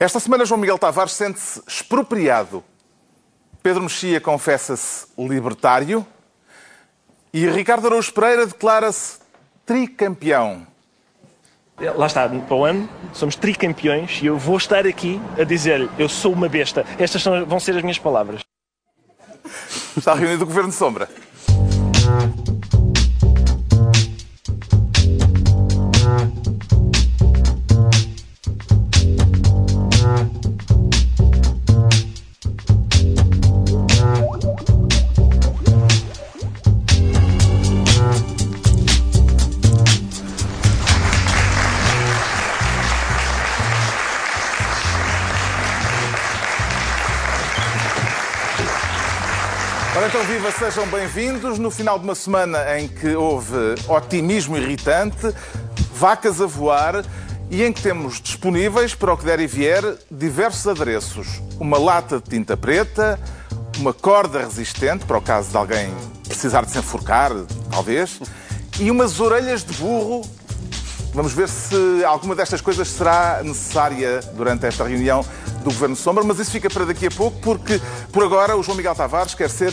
Esta semana, João Miguel Tavares sente-se expropriado. Pedro Mexia confessa-se libertário. E Ricardo Araújo Pereira declara-se tricampeão. Lá está, para o ano somos tricampeões e eu vou estar aqui a dizer-lhe: eu sou uma besta. Estas são, vão ser as minhas palavras. Está reunido o Governo de Sombra. Viva, sejam bem-vindos. No final de uma semana em que houve otimismo irritante, vacas a voar e em que temos disponíveis, para o que der e vier, diversos adereços. Uma lata de tinta preta, uma corda resistente, para o caso de alguém precisar de se enforcar, talvez, e umas orelhas de burro. Vamos ver se alguma destas coisas será necessária durante esta reunião do Governo Sombra, mas isso fica para daqui a pouco, porque por agora o João Miguel Tavares quer ser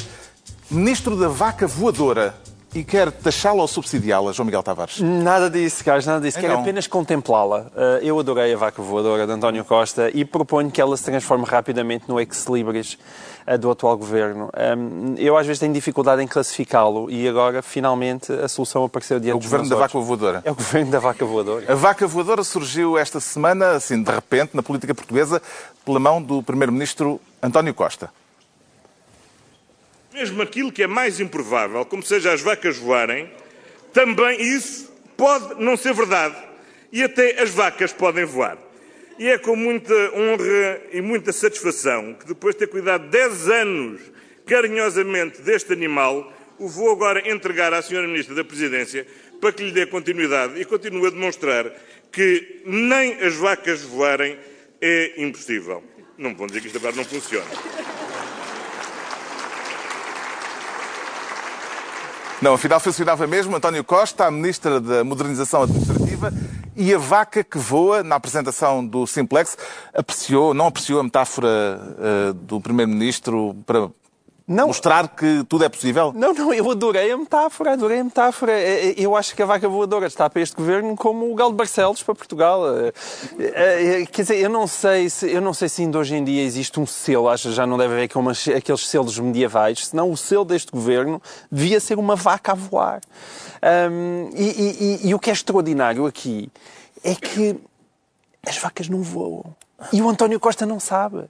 Ministro da Vaca Voadora e quer taxá-la ou subsidiá-la, João Miguel Tavares. Nada disso, Carlos, nada disso. Então. Quero apenas contemplá-la. Uh, Eu adorei a vaca voadora de António Costa e proponho que ela se transforme rapidamente no ex-libris uh, do atual governo. Um, Eu às vezes tenho dificuldade em classificá-lo e agora, finalmente, a solução apareceu diante É o dos Governo da. Vaca Voadora. É o governo da vaca voadora. A vaca voadora surgiu esta semana, assim, de repente, na política portuguesa, pela mão do Primeiro-Ministro António Costa. Mesmo aquilo que é mais improvável, como seja as vacas voarem, também isso pode não ser verdade. E até as vacas podem voar. E é com muita honra e muita satisfação que, depois de ter cuidado 10 anos carinhosamente deste animal, o vou agora entregar à Sra. Ministra da Presidência para que lhe dê continuidade e continue a demonstrar que nem as vacas voarem é impossível. Não vão dizer que isto agora não funciona. Não, afinal funcionava mesmo. António Costa, a Ministra da Modernização Administrativa, e a vaca que voa, na apresentação do Simplex, apreciou, não apreciou a metáfora eh, do Primeiro-Ministro para Não. mostrar que tudo é possível? Não, não, eu adorei a metáfora, adorei a metáfora. Eh, eh, Eu acho que a vaca voadora está para este governo como o Galo de Barcelos para Portugal. Eh, Quer dizer, eu não sei se, eu não sei se ainda hoje em dia existe um selo, acho que já não deve haver aqueles selos medievais, senão o selo deste governo devia ser uma vaca a voar. E, e- e- e o que é extraordinário aqui é que as vacas não voam. E o António Costa não sabe.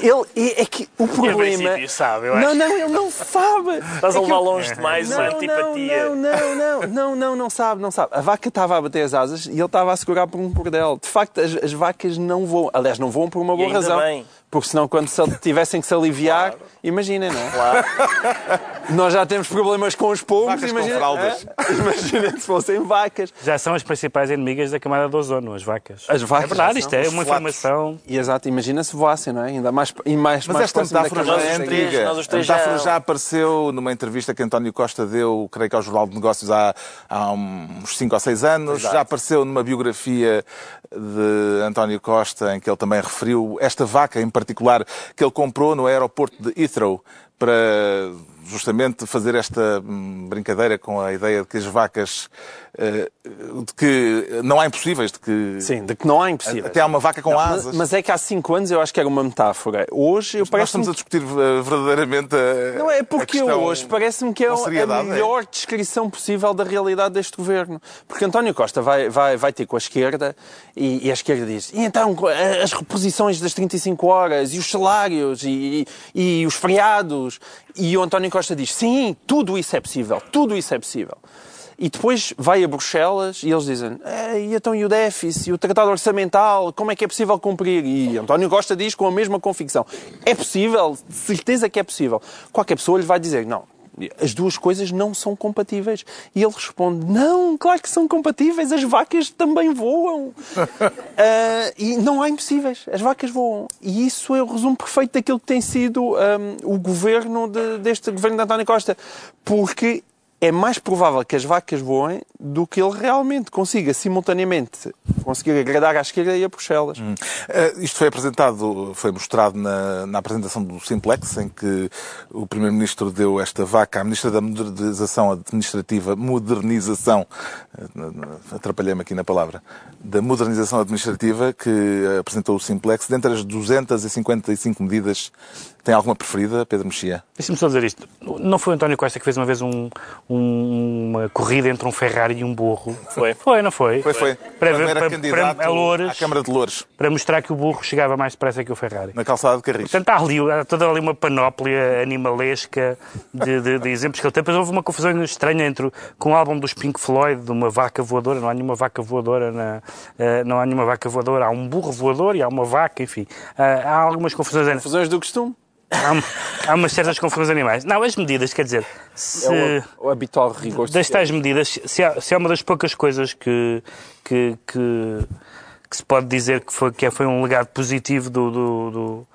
Ele é, é que o problema. princípio sabe, eu não, acho. não, ele não sabe. Estás a É que levar longe demais a não, antipatia. Não, não, não, não, não, não sabe, não sabe. A vaca estava a bater as asas e ele estava a segurar por um bordel. De facto, as, as vacas não voam. Aliás, não voam por uma boa razão. bem. Porque senão, quando se, tivessem que se aliviar, imaginem, não é? Nós já temos problemas com os pombos, imagina, fraldas. é? imaginem se fossem vacas. Já são as principais inimigas da camada de ozono, as vacas. As vacas É verdade, isto é uma flatos. informação. E exato, imagina se voassem, não é? Ainda mais, e mais, Mas mais esta metáfora já é antiga. A metáfora já- apareceu numa entrevista que António Costa deu, creio que ao Jornal de Negócios há, há uns 5 ou 6 anos. Já apareceu numa biografia de António Costa, em que ele também referiu esta vaca em particular que ele comprou no aeroporto de Heathrow para justamente fazer esta hum, brincadeira com a ideia de que as vacas eh, de que não há impossíveis, de que Sim, de que não há impossíveis. até há uma vaca com Não, asas. Mas, é que há cinco anos eu acho que era uma metáfora. Hoje eu Nós parece estamos a discutir eh, verdadeiramente a Não é porque hoje parece-me que é com a é? melhor descrição possível da realidade deste governo. Porque António Costa vai, vai, vai ter com a esquerda e, e a esquerda diz e então as reposições das 35 horas e os salários e, e, e os feriados. E o António Costa diz sim, tudo isso é possível, tudo isso é possível. E depois vai a Bruxelas e eles dizem e então e o déficit, e o tratado orçamental, como é que é possível cumprir? E António Costa diz com a mesma convicção, é possível, certeza que é possível. Qualquer pessoa lhe vai dizer, não, as duas coisas não são compatíveis. E ele responde: Não, claro que são compatíveis, as vacas também voam. uh, e não há impossíveis, as vacas voam. E isso é o resumo perfeito daquilo que tem sido um, o governo de, deste governo de António Costa. Porque é mais provável que as vacas voem do que ele realmente consiga simultaneamente conseguir agradar à esquerda e a Bruxelas. Hum. Uh, isto foi apresentado, foi mostrado na, na, apresentação do Simplex, em que o Primeiro-Ministro deu esta vaca à Ministra da Modernização Administrativa, modernização, uh, atrapalhei-me aqui na palavra, da Modernização Administrativa, que apresentou o Simplex, dentre as 255 medidas tem alguma preferida, Pedro Mexia? Deixa-me só dizer isto. Não foi o António Costa que fez uma vez um, um, uma corrida entre um Ferrari e um burro? Foi. Foi, não foi? Foi, foi. Para, para, para, para, para Loures, à Câmara de Loures. Para mostrar que o burro chegava mais depressa que o Ferrari. Na calçada de Carris. Portanto, há, ali, há toda ali uma panóplia animalesca de, de, de, exemplos que ele tem. Depois houve uma confusão estranha entre com o álbum dos Pink Floyd, de uma vaca voadora. Não há nenhuma vaca voadora, na, uh, não há nenhuma vaca voadora. Há um burro voador e há uma vaca, enfim. Uh, há algumas confusões. Confusões do costume? Há, há umas certas confusões animais. Não, as medidas, quer dizer, se, é o, o habitual rigor. Das tais medidas, se há, se há uma das poucas coisas que, que, que que se pode dizer que foi, que foi um legado positivo do, do, do,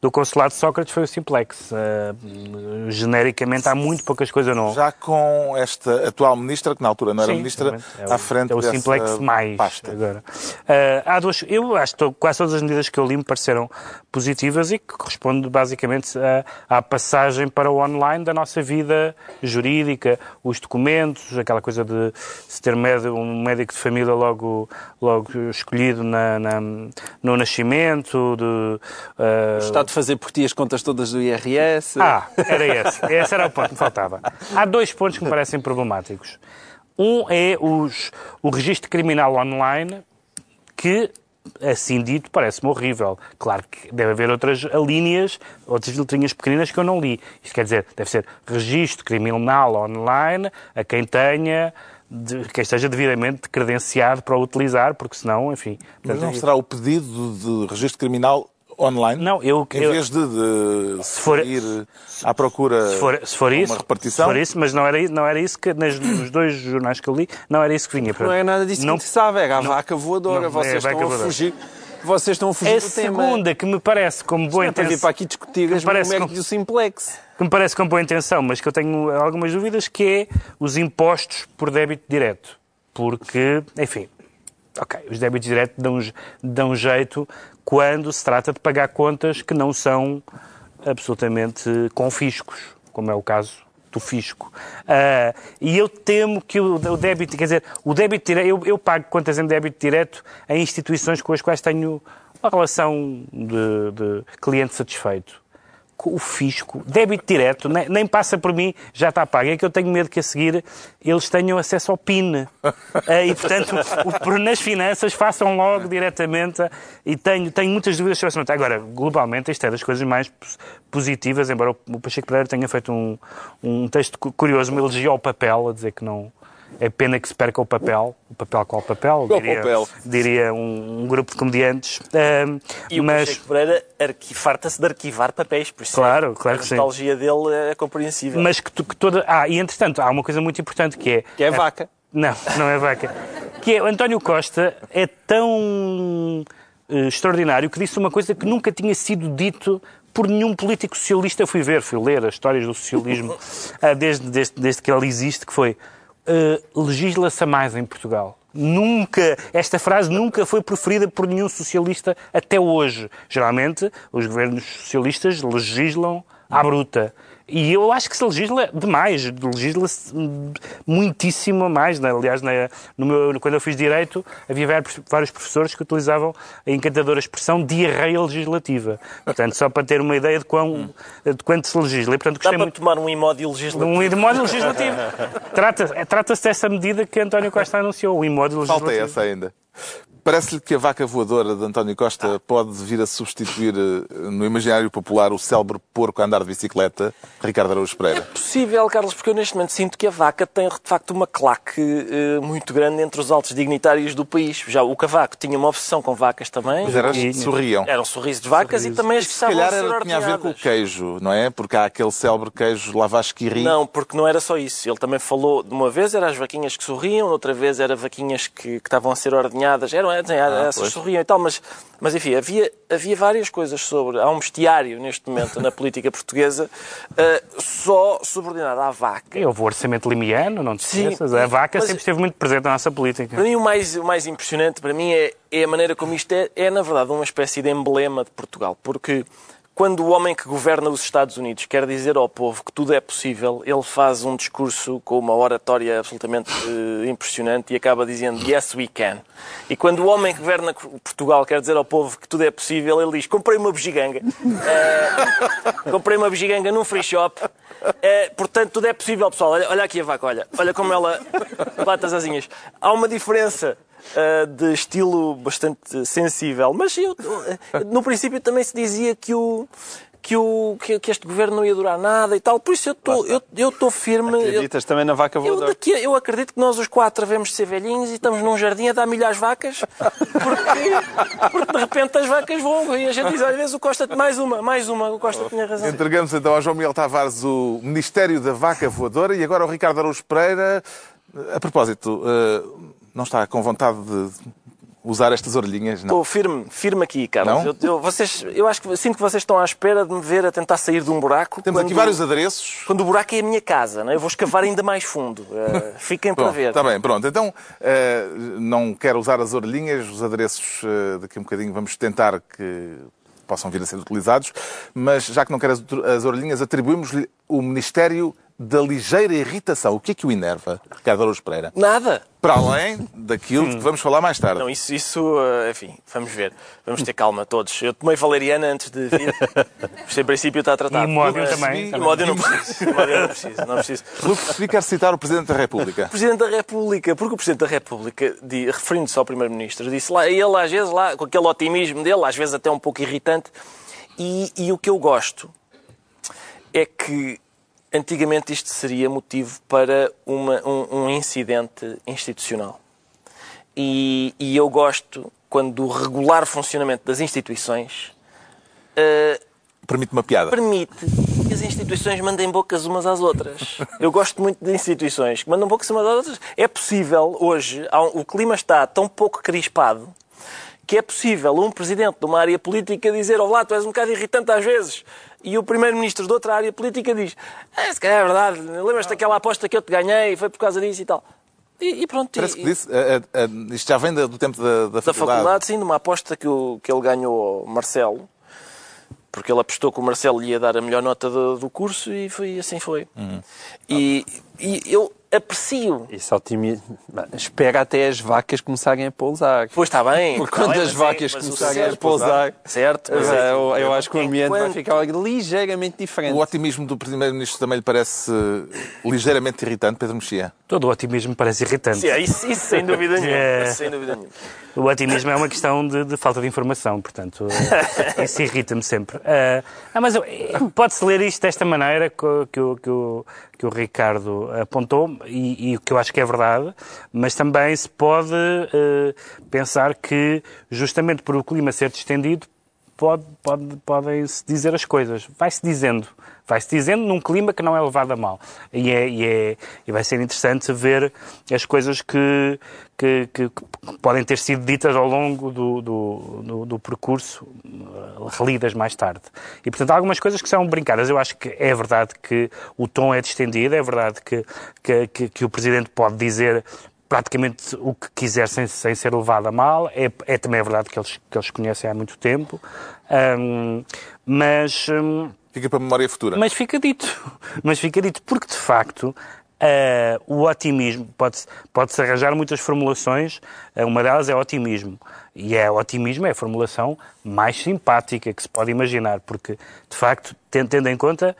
do Consulado de Sócrates foi o Simplex. Uh, genericamente há muito poucas coisas não. Já com esta atual ministra, que na altura não era Sim, ministra, é à frente é o Simplex mais pasta. agora. Uh, há duas, eu acho que quase todas as medidas que eu li me pareceram positivas e que correspondem basicamente à, à passagem para o online da nossa vida jurídica, os documentos, aquela coisa de se ter um médico de família logo, logo escolhido na, na, no nascimento, de... Uh... De fazer por ti as contas todas do IRS. Ah, era esse. Esse era o ponto que me faltava. Há dois pontos que me parecem problemáticos. Um é os, o registro criminal online, que assim dito, parece-me horrível. Claro que deve haver outras linhas, outras letrinhas pequeninas que eu não li. Isto quer dizer, deve ser registro criminal online a quem tenha de, que esteja devidamente credenciado para o utilizar, porque senão, enfim... Mas não será o pedido de registro criminal online? Não, eu... Em eu, vez de, de se for, ir à procura se for, se for isso, uma repartição? Se for isso, mas não era, não era isso que, nos dois jornais que eu li, não era isso que vinha. Não é nada disso não, que se sabe, é a não, vaca voadora, não, vocês é a estão a fugir... Vocês estão a fugir a do tema. A segunda, que me parece como boa intenção... para vir para aqui discutir as méritos do Simplex que me parece com boa intenção, mas que eu tenho algumas dúvidas, que é os impostos por débito direto. Porque, enfim, ok, os débitos diretos dão, dão jeito quando se trata de pagar contas que não são absolutamente confiscos, como é o caso do fisco. Uh, e eu temo que o, o, débito, quer dizer, o débito direto, eu, eu pago contas em débito direto a instituições com as quais tenho uma relação de, de cliente satisfeito o fisco, débito direto, nem, nem, passa por mim, já está pago. É que eu tenho medo que a seguir eles tenham acesso ao PIN. Eh, e, portanto, o, nas finanças façam logo diretamente. E tenho, tenho muitas dúvidas sobre momento. Agora, globalmente, isto é das coisas mais positivas, embora o Pacheco Pereira tenha feito um, um texto curioso, uma elogia ao papel, a dizer que não é pena que se perca o papel. O papel qual papel? Qual diria, papel? Diria um, um grupo de comediantes. E mas... o Pacheco Pereira farta-se de arquivar papéis, por isso claro, claro a que nostalgia sim. dele é compreensível. Mas que, que, toda... Ah, e entretanto, há uma coisa muito importante que é... Que é vaca. Não, não é vaca. que é o António Costa é tão uh, extraordinário que disse uma coisa que nunca tinha sido dito por nenhum político socialista. Eu fui ver, fui ler as histórias do socialismo uh, desde, desde, desde que ele existe, que foi uh, legisla-se mais em Portugal. Nunca, esta frase nunca foi preferida por nenhum socialista até hoje. Geralmente, os governos socialistas legislam à bruta. E eu acho que se legisla demais, legisla-se muitíssimo mais. Né? Aliás, no meu, quando eu fiz Direito, havia vários professores que utilizavam a encantadora expressão diarreia legislativa. Portanto, só para ter uma ideia de, quão, de quanto se legisla. E, portanto, Dá para muito... tomar um imóvel legislativo. Um imóvel legislativo. Trata-se trata dessa medida que António Costa anunciou, o imóvel legislativo. Falta essa ainda. Parece-lhe que a vaca voadora de António Costa pode vir a substituir eh, no imaginário popular o célebre porco a andar de bicicleta, Ricardo Araújo Pereira? Possível, Carlos, porque eu neste momento sinto que a vaca tem de facto uma claque eh, muito grande entre os altos dignitários do país. Já o cavaco tinha uma obsessão com vacas também. Mas era, sorriam. Era um sorriso de vacas e também as que Se estavam a ser era, tinha a ver com o queijo, não é? Porque há aquele célebre queijo Lavasquiri. Não, porque não era só isso. Ele também falou, de uma vez era as vaquinhas que sorriam, outra vez era vaquinhas que, que estavam a ser ordenhadas. Eram eram- essas pois. sorriam e tal, mas, mas enfim, havia, havia várias coisas sobre. Há um bestiário neste momento na política portuguesa eh, só subordinado à vaca. E houve o orçamento limiano, não te Sim, esqueças. A vaca mas- sempre esteve muito presente na nossa política. Para mim, o mais, o mais impressionante para mim é, é a maneira como isto é, é, na verdade, uma espécie de emblema de Portugal. Porque quando o homem que governa os Estados Unidos quer dizer ao povo que tudo é possível, ele faz um discurso com uma oratória absolutamente eh, impressionante e acaba dizendo Yes, we can. E quando o homem que governa Portugal quer dizer ao povo que tudo é possível, ele diz Comprei uma bugiganga. Eh, comprei uma bugiganga num free shop. Eh, portanto, tudo é possível, pessoal. Olha, olha aqui a vaca, olha. Olha como ela bate as asinhas. Há uma diferença uh, de estilo bastante sensível, mas eu, uh, no princípio também se dizia que o. Que, o, que, que este governo não ia durar nada e tal, por isso eu estou eu, eu estou firme. Eu, Acreditas também na vaca eu, voadora? daqui, a- eu acredito que nós os quatro devemos de ser velhinhos e estamos num jardim a dar milho às vacas, porque, porque de repente as vacas voam e a gente diz, às vezes o Costa, mais uma, mais uma, o Costa tinha razão. Entregamos então ao João Miguel Tavares o Ministério da Vaca Voadora e agora ao Ricardo Araújo Pereira. A propósito, eh, não está com vontade de usar estas orelhinhas? Não. Estou firme, firme aqui, Carlos. Não? Eu, eu- vocês, eu acho que sinto que vocês estão à espera de me ver a tentar sair de um buraco. Temos aqui quando- vários adereços. Quando o buraco é a minha casa, não é? eu vou escavar ainda mais fundo. Eh, fiquem para ver. Está bem, pronto. Então, eh, não quero usar as orelhinhas, os adereços eh, daqui a um bocadinho vamos tentar que possam vir a ser utilizados, mas já que não quero as, as orelhinhas, atribuímos-lhe o Ministério da Ligeira Irritação. O que é que o enerva, Ricardo Araújo Pereira? Nada. Para além daquilo de que vamos falar mais tarde. Não, isso, isso, eh, enfim, vamos ver. Vamos ter calma todos. Eu tomei valeriana antes de vir. Isto, em princípio está tratado. E Módio Mas- também, E. Módio não preciso. Módio não preciso. Não preciso. Quer citar o Presidente da República. Presidente da República, porque o Presidente da República, referindo-se ao Primeiro-Ministro, disse lá, ele às vezes lá, com aquele otimismo dele, às vezes até um pouco irritante, e, e o que eu gosto é que antigamente isto seria motivo para uma- um, um incidente institucional. E, e eu gosto quando o regular funcionamento das instituições eh, Permite uma piada. permite que as instituições mandem bocas umas às outras. Eu gosto muito de instituições que mandam bocas umas às outras. É possível, hoje, um- o clima está tão pouco crispado que é possível um presidente de uma área política dizer Olá, tu és um bocado irritante às vezes. E o primeiro-ministro de outra área política diz é, se calhar é verdade, lembras-te daquela aposta que eu te ganhei, foi por causa disso e tal. E, e pronto. Parece que e- disse, eh, eh, eh, isto já vem do tempo da, da da faculdade. faculdade, sim, de uma aposta que, o- que ele ganhou ao Marcelo, porque ele apostou que o Marcelo lhe ia dar a melhor nota do, do curso e foi, assim foi. Uhum. E, e eu aprecio. Isso otimismo. Espera até as vacas começarem a pousar. Pois está bem. Porque está quando bem, as é- vacas começarem a pousar, Certo, eu, é- eu, eu acho que o ambiente vai ficar ligeiramente diferente. O otimismo do Primeiro-Ministro também lhe parece eh, ligeiramente irritante, Pedro Mexia? Todo o otimismo parece irritante. Sim, é isso, isso sem dúvida nenhuma. É. Sem dúvida nenhuma. O otimismo é uma questão de, de falta de informação, portanto, isso irrita-me sempre. Eh, ah, mas eu- eh, pode-se ler isto desta maneira que, o, que, o, que o Ricardo apontou, e, e o que eu acho que é verdade, mas também se pode eh, pensar que, justamente por o clima ser distendido, pode, pode, podem-se dizer as coisas. Vai-se dizendo. Vai-se dizendo num clima que não é levado a mal. E, é, e, é- e vai ser interessante ver as coisas que, que, que- que podem ter sido ditas ao longo do, do, do- do percurso, eh, relidas mais tarde. E, portanto, há algumas coisas que são brincadas. Eu acho que é verdade que o tom é distendido, é verdade que, que, que, que o Presidente pode dizer praticamente o que quiser sem, sem ser levado a mal. É, é também verdade que eles, que eles conhecem há muito tempo. Ahm, mas, hum, Fica para a memória futura. mas fica dito. Mas fica dito, porque de facto ah, o otimismo, pode-se pode arranjar muitas formulações, ah, uma delas é otimismo. E é otimismo é a formulação mais simpática que se pode imaginar, porque de facto, ten- tendo em conta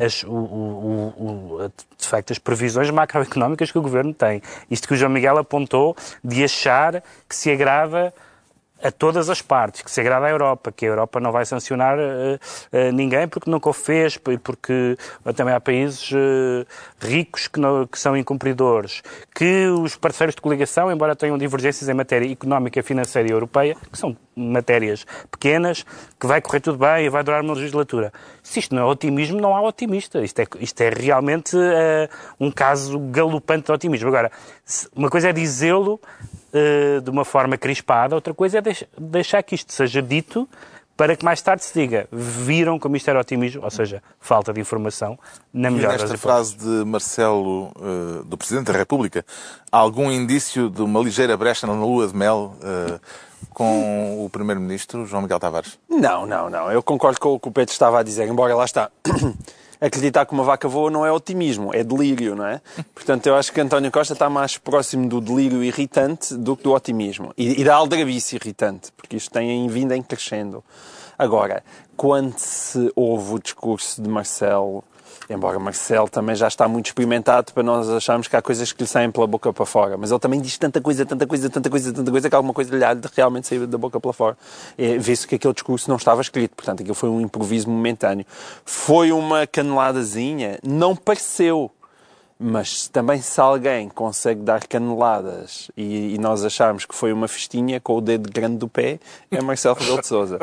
as, o, o, o, de facto, as previsões macroeconómicas que o Governo tem. Isto que o João Miguel apontou de achar que se agrada a todas as partes, que se agrada à Europa, que a Europa não vai sancionar uh, uh, ninguém porque nunca o fez, porque também há países uh, ricos que, não, que, são incumpridores, que os parceiros de coligação, embora tenham divergências em matéria económica, financeira e europeia, que são matérias pequenas, que vai correr tudo bem e vai durar uma legislatura. Se isto não é otimismo, não há otimista. Isto é, isto é realmente um caso galopante de otimismo. Agora, uma coisa é dizê-lo uh, de uma forma crispada, outra coisa é deix deixar que isto seja dito para que mais tarde se diga viram como isto era otimismo, ou seja, falta de informação, na melhor e nesta frase de Marcelo, uh, do Presidente da República, há algum indício de uma ligeira brecha na lua de mel uh, com o Primeiro-Ministro, João Miguel Tavares? Não, não, não. Eu concordo com o que o Pedro estava a dizer, embora lá está acreditar que uma vaca voa não é otimismo, é delírio, não é? Portanto, eu acho que António Costa está mais próximo do delírio irritante do que do otimismo. E, e da aldrabice irritante, porque isto tem vindo em crescendo. Agora, quando se ouve o discurso de Marcelo Embora Marcelo também já está muito experimentado para nós acharmos que há coisas que lhe saem pela boca para fora. Mas ele também diz tanta coisa, tanta coisa, tanta coisa, tanta coisa, que alguma coisa lhe há de realmente sair da boca para fora. É, Vê-se que aquele discurso não estava escrito. Portanto, aquilo foi um improviso momentâneo. Foi uma caneladazinha? Não pareceu. Mas também se alguém consegue dar caneladas e, e, nós acharmos que foi uma festinha com o dedo grande do pé, é Marcelo Rebelo de Sousa.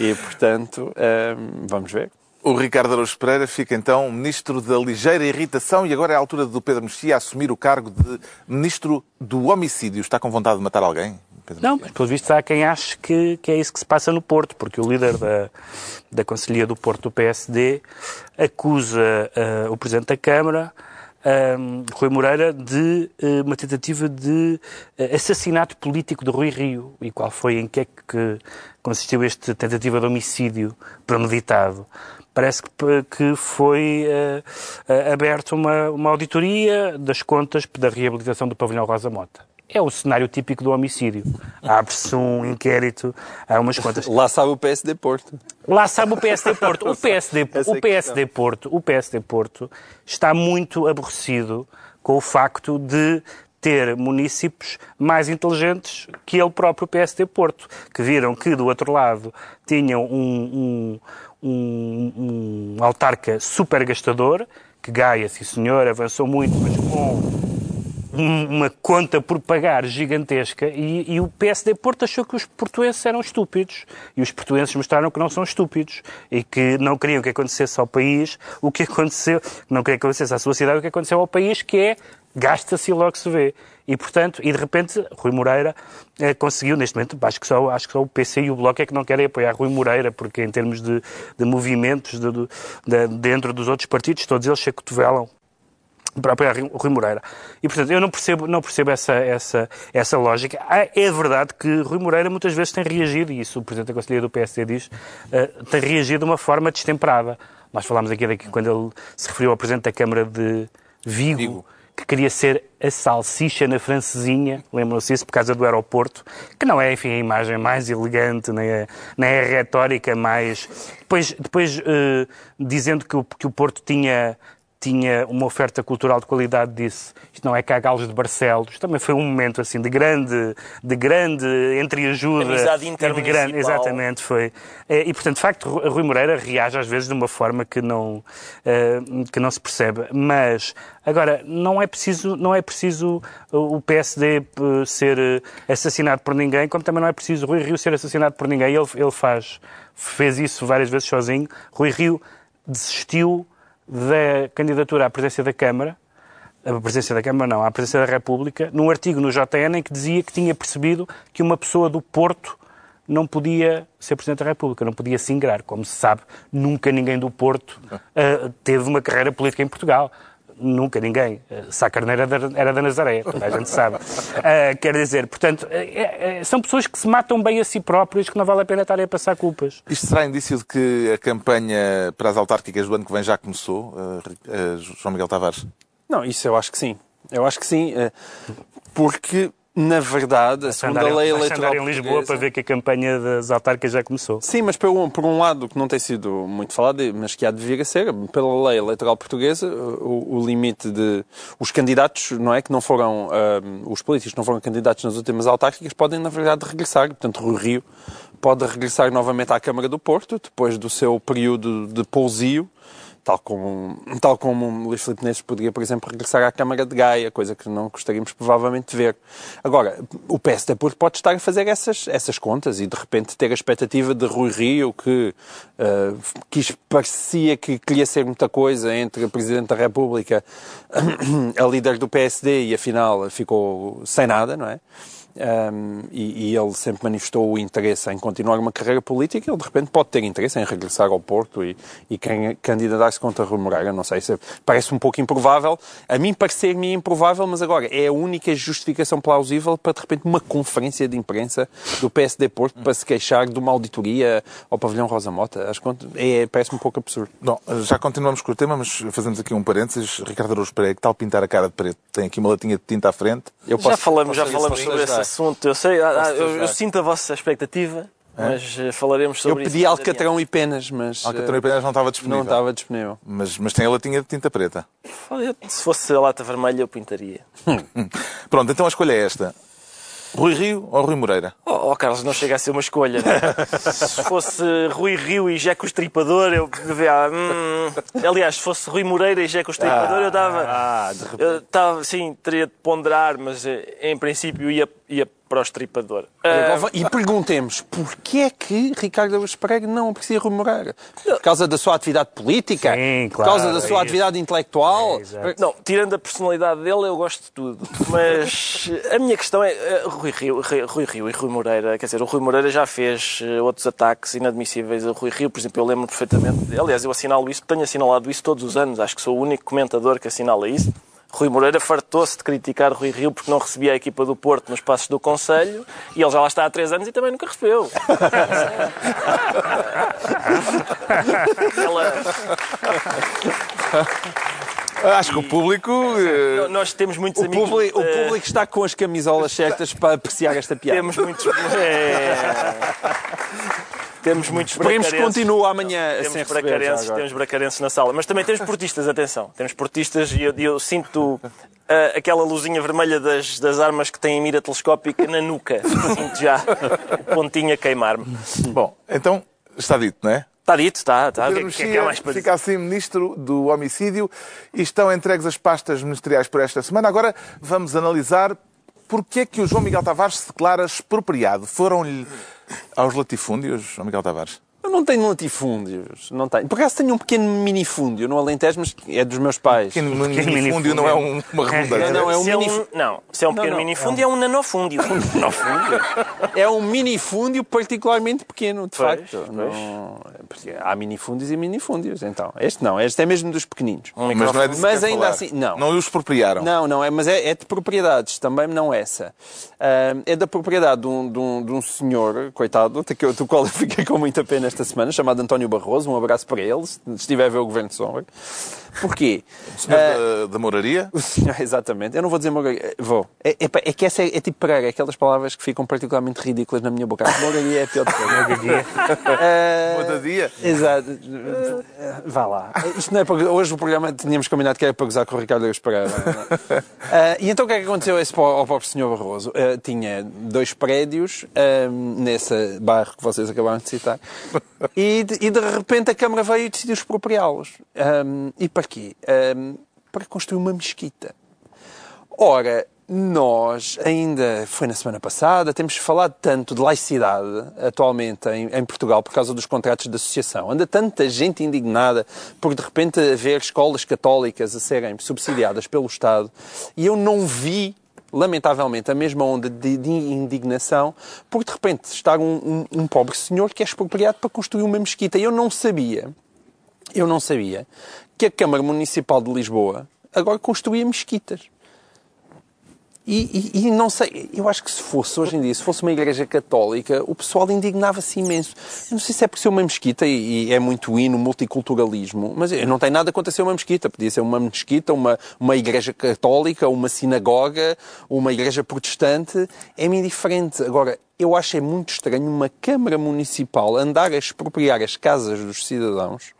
E, portanto, hum, vamos ver. O Ricardo Araújo Pereira fica então ministro da ligeira irritação e agora é a altura do Pedro Mexia assumir o cargo de ministro do homicídio. Está com vontade de matar alguém? Pedro não, mas pelo visto há quem ache que, que é isso que se passa no Porto, porque o líder da, da Conselhia do Porto do PSD acusa uh, o Presidente da Câmara um, Rui Moreira de uh, uma tentativa de uh, assassinato político de Rui Rio. E qual foi, em que é que consistiu esta tentativa de homicídio premeditado? Parece que, que foi uh, aberta uma, uma auditoria das contas da reabilitação do pavilhão Rosa Mota. É o cenário típico do homicídio. Abre-se um inquérito, há umas contas. Lá sabe o PSD Porto. Lá sabe o PSD Porto. O PSD, o PSD Porto, o PSD Porto está muito aborrecido com o facto de ter municípios mais inteligentes que ele próprio, PSD Porto, que viram que do outro lado tinham um, um, um, autarca super gastador, que Gaia, sim senhor, avançou muito, mas com uma conta por pagar gigantesca. E, e, o PSD Porto achou que os portuenses eram estúpidos. E os portuenses mostraram que não são estúpidos e que não queriam que acontecesse ao país o que aconteceu, não queriam que acontecesse à sua cidade o que aconteceu ao país, que é gasta-se e logo se vê. E, portanto, e de repente, Rui Moreira eh, conseguiu, neste momento, acho que, só, acho que só o PC e o Bloco é que não querem apoiar Rui Moreira, porque em termos de, de movimentos de, de, dentro dos outros partidos, todos eles se acotovelam para apoiar Rui Moreira. E, portanto, eu não percebo, não percebo essa, essa, essa lógica. Ah, é verdade que Rui Moreira muitas vezes tem reagido, e isso o Presidente da Conselhia do PSD diz, uh, tem reagido de uma forma destemperada. Nós falámos aqui daqui quando ele se referiu ao Presidente da Câmara de Vigo, Vigo. Que queria ser a salsicha na francesinha, lembram-se isso, por causa do aeroporto, que não é, enfim, a imagem mais elegante, nem nem a retórica mais... Depois, depois uh, dizendo que o, que o Porto tinha tinha uma oferta cultural de qualidade disse isto não é Cagalos de Barcelos. Também foi um momento assim de grande de grande entreajuda Amizade de grande exatamente foi. É, e portanto de facto Rui Moreira reage às vezes de uma forma que não uh, que não se percebe. Mas agora não é preciso não é preciso o PSD eh, ser eh, assassinado por ninguém como também não é preciso Rui Rio ser assassinado por ninguém. Ele ele faz fez isso várias vezes sozinho. Rui Rio desistiu da candidatura à presidência da Câmara, a presidência da Câmara não, à presidência da República, num artigo no JN em que dizia que tinha percebido que uma pessoa do Porto não podia ser Presidente da República, não podia se ingrar. Como se sabe, nunca ninguém do Porto uh, teve uma carreira política em Portugal nunca ninguém. Sá Carneiro era da Nazaré, toda a gente sabe. Uh, quer dizer, portanto, é, é, são pessoas que se matam bem a si próprios que não vale a pena estarem a passar culpas. Isto será indício de que a campanha para as autárquicas do ano que vem já começou, uh, uh, João Miguel Tavares? Não, isso eu acho que sim. Eu acho que sim, porque Na verdade, a segunda Andar lei eleitoral andar em Lisboa para ver que a campanha das autárquicas já começou. Sim, mas por um, por um lado, que não tem sido muito falado, mas que há de vir a ser, pela lei eleitoral portuguesa, o, o limite de. Os candidatos, não é? Que não foram. ah, os políticos que não foram candidatos nas últimas autárquicas podem, na verdade, regressar. Portanto, Rui Rio pode regressar novamente à Câmara do Porto, depois do seu período de pousio. Tal como, tal como Luís Filipe Neves poderia, por exemplo, regressar à Câmara de Gaia, coisa que não gostaríamos provavelmente de ver. Agora, o PSD Porto pode estar a fazer essas, essas contas e de repente ter a expectativa de Rui Rio, que quis, parecia que queria ser muita coisa entre a Presidente da República, a líder do PSD e afinal ficou sem nada, não é? Um, e, e ele sempre manifestou o interesse em continuar uma carreira política, ele de repente pode ter interesse em regressar ao Porto e, e quem- candidatar-se contra Rui Moreira, não sei, se parece um pouco improvável. A mim parecer-me improvável, mas agora é a única justificação plausível para de repente uma conferência de imprensa do PSD Porto para se queixar de uma auditoria ao pavilhão Rosa Mota. Acho que é, parece um pouco absurdo. Bom, já continuamos com o tema, mas fazemos aqui um parênteses. Ricardo Araújo Pereira, que tal pintar a cara de preto? Tem aqui uma latinha de tinta à frente. Eu já posso- falamos, já falamos posso sobre esse ajudar. Assunto. Eu sei, ah, ah, eu, eu sinto a vossa expectativa, mas eh, falaremos Eu sobre pedi isso. alcatrão e penas, mas Alcatrão eh, e Penas não estava disponível. não estava disponível. Mas, mas tem a latinha de tinta preta. Se fosse a lata vermelha, eu pintaria. Pronto, então a escolha é esta. Rui Rio ou Rui Moreira? Oh, oh, Carlos, não chega a ser uma escolha. não é? se fosse Rui Rio e Jeco Estripador, eu devia. Hum, aliás, se fosse Rui Moreira e Jeco Estripador, eu dava. Ah, de repente. eu tava, sim, teria de ponderar, mas eh, em princípio ia, ia para o Estripador. Ah, E perguntemos, porquê é que Ricardo Araújo Pereira não aprecia Rui Moreira? Por causa da sua atividade política? Sim, Por causa claro, da é sua isso. atividade intelectual? É, exato. Não, tirando a personalidade dele, eu gosto de tudo. Mas a minha questão é eh, Rui Rio, Rui, Rui Rio e Rui Moreira. Quer dizer, o Rui Moreira já fez eh, outros ataques inadmissíveis a Rui Rio. Por exemplo, eu lembro perfeitamente. Aliás, eu assinalo isso, tenho assinalado isso todos os anos. Acho que sou o único comentador que assinala isso. Rui Moreira fartou-se de criticar Rui Rio porque não recebia a equipa do Porto nos passos do Conselho e ele já lá está há três anos e também nunca recebeu. Ela- Acho que o público. eh, nós temos muitos O amigos. público, o eh, público está com as camisolas certas para apreciar esta piada. Temos muitos. é, Temos muitos Esperemos que continue amanhã Temos sem bracarenses, temos bracarenses na sala. Mas também temos portistas, atenção. Temos portistas e eu, eu sinto ah, aquela luzinha vermelha das, das armas que têm mira telescópica na nuca. Sinto já o pontinho a queimar-me. Bom, então está dito, não é? Está dito, está. está. O que, é- que é que há mais para dizer? fica assim ministro do homicídio e estão entregues as pastas ministeriais por esta semana. Agora vamos analisar porque é que o João Miguel Tavares se declara expropriado. Foram-lhe aos latifúndios, Miguel Tavares? Eu não tenho latifúndios. Não tenho. Por acaso tenho um pequeno minifúndio no Alentejo, mas é dos meus pais. Pequeno pequeno minifúndio não é um- uma redundância. Não, é um se, é mini- um, não, se é um pequeno não, minifúndio, é um nanofúndio. É um minifúndio particularmente pequeno, de Pois, facto. pois. Não- porque há minifúndios e minifúndios, então. Este não, este é mesmo dos pequeninos. Mas não é disso que Mas quer ainda falar. assim, não. Não lhe expropriaram. Não, não é, mas é, é de propriedades, também não essa. Ah, é da propriedade de um, de um, de um senhor, coitado, que- do qual eu fiquei com muita pena esta semana, chamado António Barroso. Um abraço para ele, se estiver a ver o Governo de Sombra. Porquê? Senhor Ah, da, da moraria? o senhor, exatamente. Eu não vou dizer moraria. Vou. É, é, é que essa é, é tipo Pereira, aquelas palavras que ficam particularmente ridículas na minha boca. Moraria é pior de todas. Ah, Moradia? Exato. Vá lá. Isto não é para... Hoje o programa tínhamos combinado que era para gozar com o Ricardo Eus Pereira. Ah, e então o que é que aconteceu esse, ao pobre senhor Barroso? Ah, tinha dois prédios ah, nesse bairro que vocês acabaram de citar e de, e de repente a Câmara veio e decidiu expropriá-los. Ah, e para quê? Ah, para construir uma mesquita. Ora, nós, ainda foi na semana passada, temos falado tanto de laicidade atualmente em, em Portugal por causa dos contratos de associação. Anda tanta gente indignada por de repente haver escolas católicas a serem subsidiadas pelo Estado e eu não vi lamentavelmente, a mesma onda de, de indignação por de repente estar um, um- um pobre senhor que é expropriado para construir uma mesquita. Eu não sabia, eu não sabia que a Câmara Municipal de Lisboa agora construía mesquitas. E, e, e, não sei, eu acho que se fosse hoje em dia, se fosse uma igreja católica, o pessoal indignava-se imenso. Eu não sei se é por ser uma mesquita e, e é muito hino multiculturalismo, mas eu não tenho nada contra ser uma mesquita. Podia ser uma mesquita, uma, uma igreja católica, uma sinagoga, uma igreja protestante. É-me indiferente. Agora, eu acho é muito estranho uma Câmara Municipal andar a expropriar as casas dos cidadãos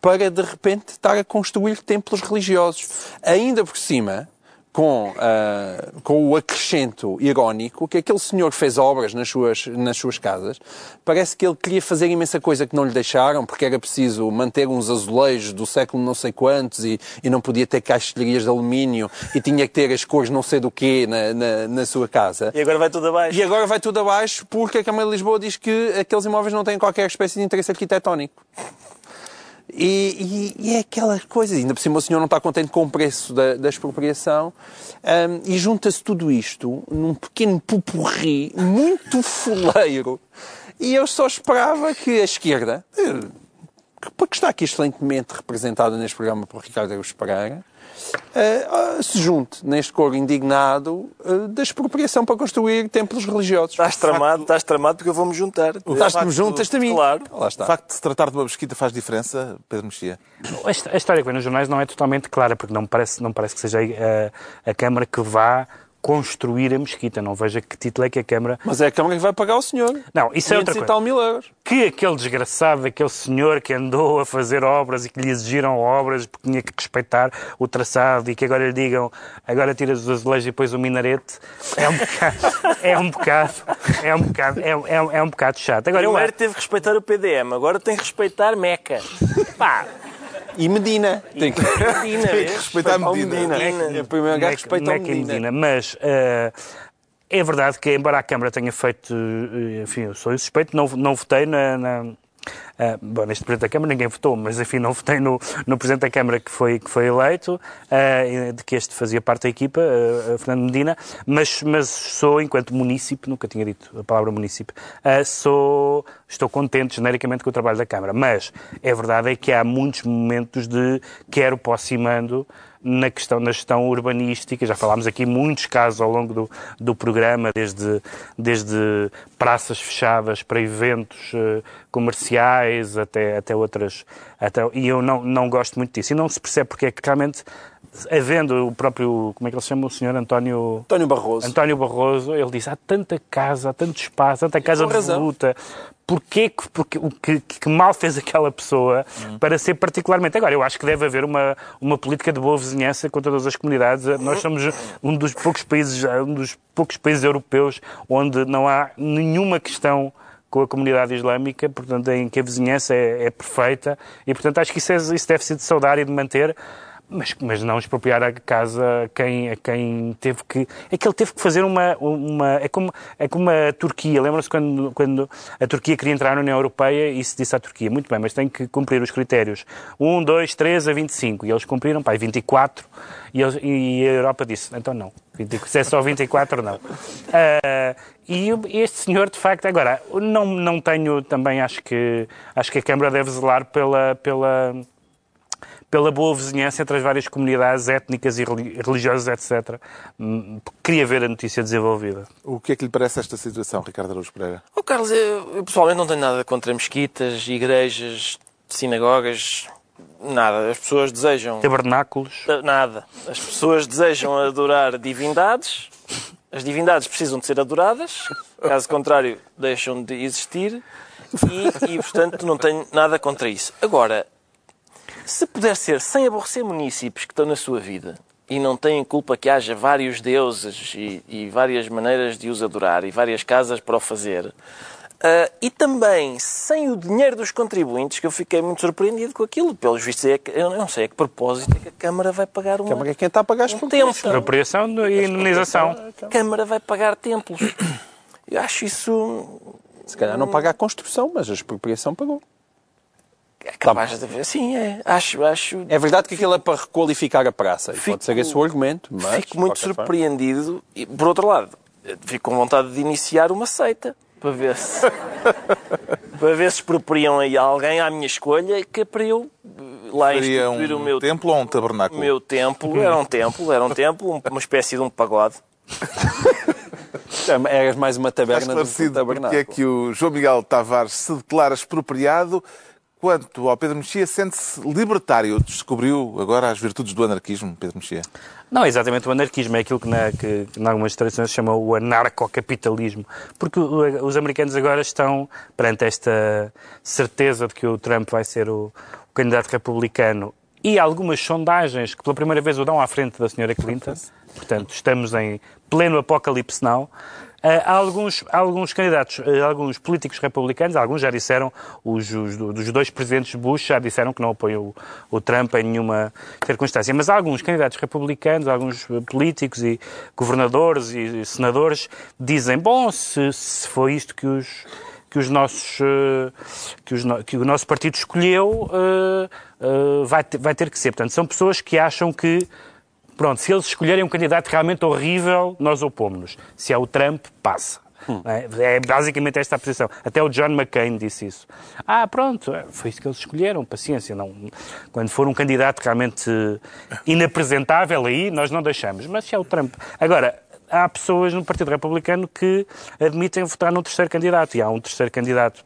para, de repente, estar a construir templos religiosos. Ainda por cima, com, uh, com o acrescento irónico que aquele senhor fez obras nas suas, nas suas casas. Parece que ele queria fazer imensa coisa que não lhe deixaram, porque era preciso manter uns azulejos do século não sei quantos e, e não podia ter caixilharias de alumínio e tinha que ter as cores não sei do quê na, na, na, sua casa. E agora vai tudo abaixo. E agora vai tudo abaixo porque a Câmara de Lisboa diz que aqueles imóveis não têm qualquer espécie de interesse arquitetónico. E, e, e, é aquela coisa, ainda por cima o senhor não está contente com o preço da, da expropriação um, e junta-se tudo isto num pequeno pupurri muito fuleiro. E eu só esperava que a esquerda, eh, que está aqui excelentemente representada neste programa por Ricardo Araújo Pereira, uh, se junte neste coro indignado uh, da expropriação para construir templos religiosos. Estás tramado, estás tramado porque eu vou-me juntar. Estás-me juntas-te a mim. Claro. Lá está. O facto de se tratar de uma mesquita faz diferença, Pedro Mexia? A história que vem nos jornais não é totalmente clara, porque não parece, não parece que seja a, a Câmara que vá construir a mesquita. Não veja que título é que a Câmara... Mas é a Câmara que vai pagar o senhor. Não, isso é outra coisa. tal mil euros. Que aquele desgraçado, aquele senhor que andou a fazer obras e que lhe exigiram obras porque tinha que respeitar o traçado e que agora lhe digam agora tiras os azulejos e depois o minarete, é um bocado, é um bocado, é um bocado, é, é, é um bocado chato. Agora, Primeiro eu... teve que respeitar o PDM, agora tem que respeitar Meca. Pá, e Medina. Tem que, Medina, tem que respeitar Medina. Medina. Medina. É, o primeiro gajo respeita o Medina. Medina. Mas uh, é verdade que, embora a Câmara tenha feito, eh, enfim, eu sou suspeito, não, não votei na, na Uh, bom, neste Presidente da Câmara ninguém votou, mas enfim, não votei no, no Presidente da Câmara que foi, que foi eleito, uh, de que este fazia parte da equipa, uh, Fernando Medina, mas, mas sou, enquanto munícipe, nunca tinha dito a palavra munícipe, sou, estou contente genericamente com o trabalho da Câmara, mas é verdade é que há muitos momentos de quero mando na questão da gestão urbanística. Já falámos aqui muitos casos ao longo do, do programa, desde, desde praças fechadas para eventos uh, comerciais até, até outras. Até, e eu não, não gosto muito disso. E não se percebe porque é que realmente havendo o próprio, como é que ele se chama, o senhor António... António Barroso. António Barroso, ele diz, há tanta casa, há tanto espaço, tanta casa devoluta, porquê que, porque, que, que, mal fez aquela pessoa hum. para ser particularmente... Agora, eu acho que deve haver uma, uma política de boa vizinhança com todas as comunidades. Nós somos um dos poucos países, um dos poucos países europeus onde não há nenhuma questão com a comunidade islâmica, portanto, em que a vizinhança é, é perfeita, e portanto acho que isso, é, isso deve ser de saudar e de manter. Mas, mas não expropriar a casa a quem, a quem teve que. É que ele teve que fazer uma. uma é, como, é como a Turquia. Lembram-se quando, quando a Turquia queria entrar na União Europeia e se disse à Turquia: muito bem, mas tem que cumprir os critérios 1, 2, 3 a 25. E eles cumpriram, pá, 24. E, eles, e a Europa disse: então não. 20, se é só 24, não. Uh, e este senhor, de facto, agora, não, não tenho também, acho que, acho que a Câmara deve zelar pela. pela pela boa vizinhança entre as várias comunidades étnicas e religiosas, etc. Hum, queria ver a notícia desenvolvida. O que é que lhe parece esta situação, Ricardo Araújo Pereira? Oh, Carlos, eu, eu pessoalmente não tenho nada contra mesquitas, igrejas, sinagogas, Nada. As pessoas desejam. Tabernáculos? Eh, nada. As pessoas desejam adorar divindades. As divindades precisam de ser adoradas. Caso contrário, deixam de existir. E, e portanto, não tenho nada contra isso. Agora, se puder ser sem aborrecer munícipes que estão na sua vida e não têm culpa que haja vários deuses e, e várias maneiras de os adorar e várias casas para o fazer, Uh, e também, sem o dinheiro dos contribuintes, que eu fiquei muito surpreendido com aquilo. Pelos vistos, é que, eu não sei a que propósito é que a Câmara vai pagar uma... A Câmara é quem está a pagar as um templo. Expropriação e indenização. A Câmara vai pagar templos. Eu acho isso... Se calhar não paga a construção, mas a expropriação pagou. É capaz de ver. Sim, é. Acho, acho... É verdade que aquilo é para requalificar a praça. Fico, pode ser esse o argumento, mas... Fico muito surpreendido. E, por outro lado, fico com vontade de iniciar uma seita para ver se para ver se expropriam aí alguém à minha escolha que para eu eh, lá Seria instituir um o meu templo ou um tabernáculo? O meu templo era um templo, era um templo, uma espécie de um pagode. Eras mais uma taberna do que um esclarecido porque tabernáculo. é que o João Miguel Tavares se declara expropriado. Quanto ao Pedro Mexia, sente-se libertário. Descobriu agora as virtudes do anarquismo, Pedro Mexia. Não, é exatamente o anarquismo é aquilo que, na, que em algumas tradições se chama o anarcocapitalismo. Porque os americanos agora estão perante esta certeza de que o Trump vai ser o, o candidato republicano e algumas sondagens que pela primeira vez o dão à frente da senhora Clinton. Portanto, estamos em pleno apocalipse now. Ah, Há alguns, há alguns candidatos, ah, alguns políticos republicanos, alguns já disseram, os, os do- dos dois presidentes Bush já disseram que não apoiam o, o Trump em nenhuma circunstância. Mas há alguns candidatos republicanos, alguns eh, políticos e governadores e, senadores dizem, bom, se, se foi isto que os que os nossos eh, que, os que o nosso partido escolheu eh, eh, vai, ter, vai ter que ser. Portanto, são pessoas que acham que Pronto, se eles escolherem um candidato realmente horrível, nós opomos-nos. Se é o Trump, passa. É, é basicamente esta a posição. Até o John McCain disse isso. Ah, pronto, é, foi isso que eles escolheram, paciência. Não, quando for um candidato realmente inapresentável, aí nós não deixamos. Mas se é o Trump. Agora, há pessoas no Partido Republicano que admitem votar num terceiro candidato. E há um terceiro candidato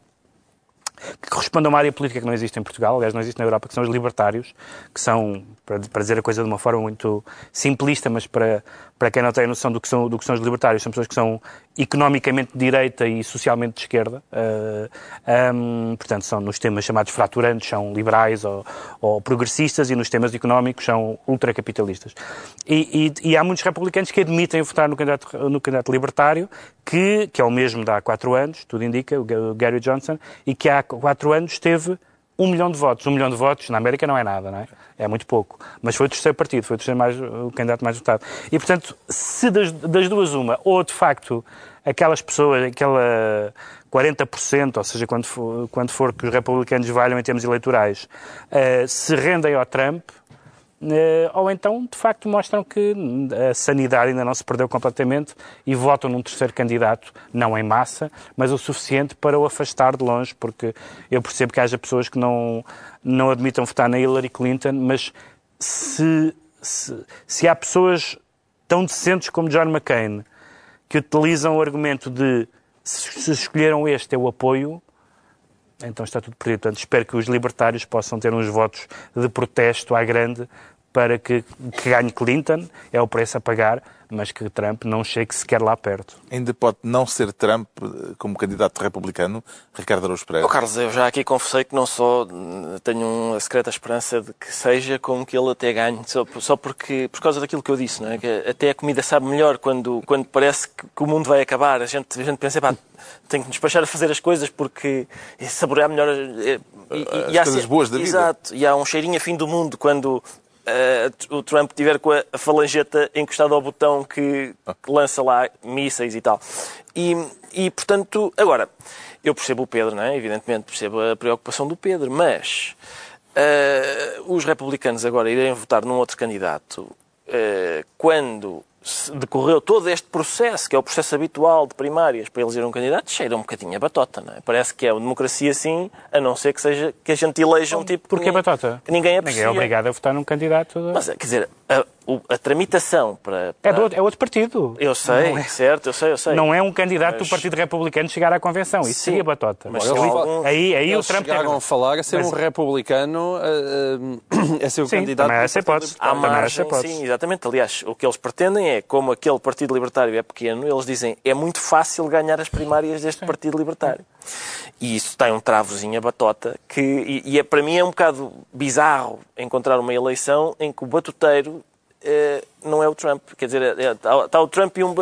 que corresponde a uma área política que não existe em Portugal, aliás, não existe na Europa, que são os libertários, que são, para, dizer a coisa de uma forma muito simplista, mas para, para quem não tem noção do que, são, do que são os libertários, são pessoas que são economicamente de direita e socialmente de esquerda. Uh, um, portanto, são nos temas chamados fraturantes, são liberais ou, ou progressistas, e nos temas económicos são ultracapitalistas. E, e, e há muitos republicanos que admitem votar no candidato, no candidato libertário, que, que é o mesmo de há quatro anos, tudo indica, o Gary Johnson, e que há quatro anos teve um milhão de votos. Um milhão de votos na América não é nada, não é? É muito pouco. Mas foi o terceiro partido, foi o terceiro mais, o candidato mais votado. E, portanto, se das, das duas uma, ou de facto aquelas pessoas, aquela 40%, ou seja, quando for, quando for que os republicanos valham em termos eleitorais, uh, se rendem ao Trump, ou então, de facto, mostram que a sanidade ainda não se perdeu completamente e votam num terceiro candidato, não em massa, mas o suficiente para o afastar de longe, porque eu percebo que haja pessoas que não, não admitam votar na Hillary Clinton, mas se, se, se há pessoas tão decentes como John McCain que utilizam o argumento de se escolheram este é o apoio, então está tudo perdido. Portanto, espero que os libertários possam ter uns votos de protesto à grande para que, que ganhe Clinton, é o preço a pagar, mas que Trump não chegue sequer lá perto. Ainda pode não ser Trump eh, como candidato republicano, Ricardo Araújo Pereira. Oh, Carlos, eu já aqui confessei que não só tenho uma secreta esperança de que seja, como que ele até ganhe, só, só porque, por causa daquilo que eu disse, não é? que até a comida sabe melhor quando, quando parece que, que o mundo vai acabar. A gente, a gente pensa, pá, tenho que nos despachar a fazer as coisas porque saborear melhor... E, e, as coisas boas da vida. Exato, e há um cheirinho a fim do mundo quando Uh, o Trump tiver com a, falangeta encostada ao botão que, que, lança lá mísseis e tal. E, e, portanto, agora, eu percebo o Pedro, não é? Evidentemente, percebo a preocupação do Pedro, mas uh, os republicanos agora irem votar num outro candidato uh, quando decorreu todo este processo, que é o processo habitual de primárias para eleger um candidato, cheira um bocadinho a batota, não é? Parece que é uma democracia assim, a não ser que seja que a gente eleja um tipo Porquê que, ninguém, batota? que ninguém aprecia. Ninguém é obrigado a votar num candidato. De... Mas, quer dizer, a, a tramitação para... para... É, do, é outro partido. Eu sei, é... certo, eu sei, eu sei. Não é um candidato mas... do Partido Republicano chegar à convenção, isso Sim, seria batota. Mas aí, algum... aí, aí Eles o Trump chegaram tem... a falar a ser mas... um republicano a, a, a ser o Sim, candidato... Também essa hipótese. Há margem, hipótese. sim, exatamente. Aliás, o que eles pretendem é, como aquele Partido Libertário é pequeno, eles dizem é muito fácil ganhar as primárias deste Partido Libertário. E isso tem um travozinho a batota que, e, e é, para mim é um bocado bizarro encontrar uma eleição em que o batuteiro eh, não é o Trump. Quer dizer, é, é, está o Trump e um,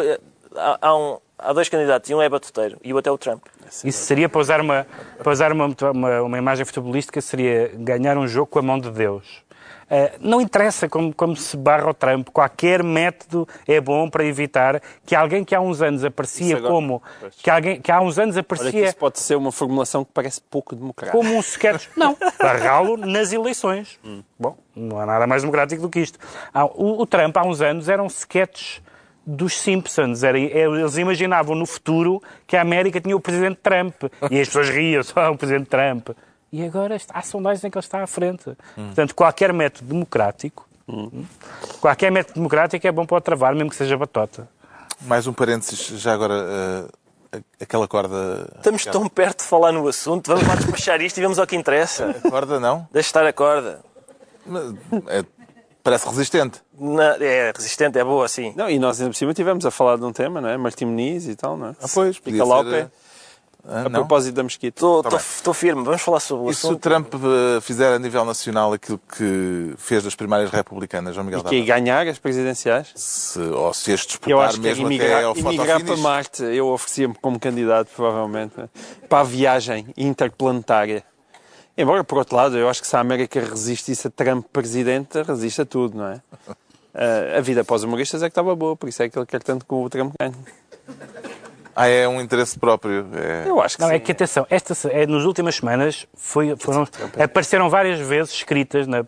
há, há, um, há dois candidatos e um é batuteiro e o outro é o Trump. Isso seria, para usar uma, para usar uma, uma, uma imagem futebolística, seria ganhar um jogo com a mão de Deus. Uh, não interessa como, como, se barra o Trump, qualquer método é bom para evitar que alguém que há uns anos aparecia agora, como. Que, alguém, que há uns anos aparecia. Olha isso pode ser uma formulação que parece pouco democrática. Como um sketch. não, barrá-lo nas eleições. Hum. Bom, não há nada mais democrático do que isto. O, o Trump, há uns anos, eram sketches dos Simpsons. Era, eles imaginavam no futuro que a América tinha o presidente Trump. E as pessoas riam só o presidente Trump. E agora há sondagens em que ele está à frente. Hum. Portanto, qualquer método democrático, hum. qualquer método democrático é bom para o travar, mesmo que seja batota. Mais um parênteses, já agora, uh, aquela corda... Estamos tão perto de falar no assunto, vamos lá despachar isto e vamos ao que interessa. A corda não? Deixa estar a corda. É, parece resistente. Não, é resistente, é boa, sim. Não, e nós, ainda por cima, estivemos a falar de um tema, não é? Martim Muniz e tal, não é? Ah, pois, lá ao pé. Ah, A não? propósito da mesquita. Estou firme, vamos falar sobre o E se o. Trump eh, fizer a nível nacional aquilo que fez das primárias republicanas, João Miguel E que ganhar as presidenciais? Se, ou se as disputar Eu acho que é mesmo até ao emigrar para? Marte, eu oferecia-me como candidato, provavelmente, para a viagem interplanetária. Embora, por outro lado, eu acho que se a América resistisse a Trump presidente, resiste a tudo, não é? Ah, a vida após humoristas é que estava boa, por isso é que ele quer tanto que o Trump ganhe. Ah, é um interesse próprio. É... Eu acho que Não, sim. é que atenção, esta, é, nas últimas semanas foi, foram, apareceram várias vezes escritas na,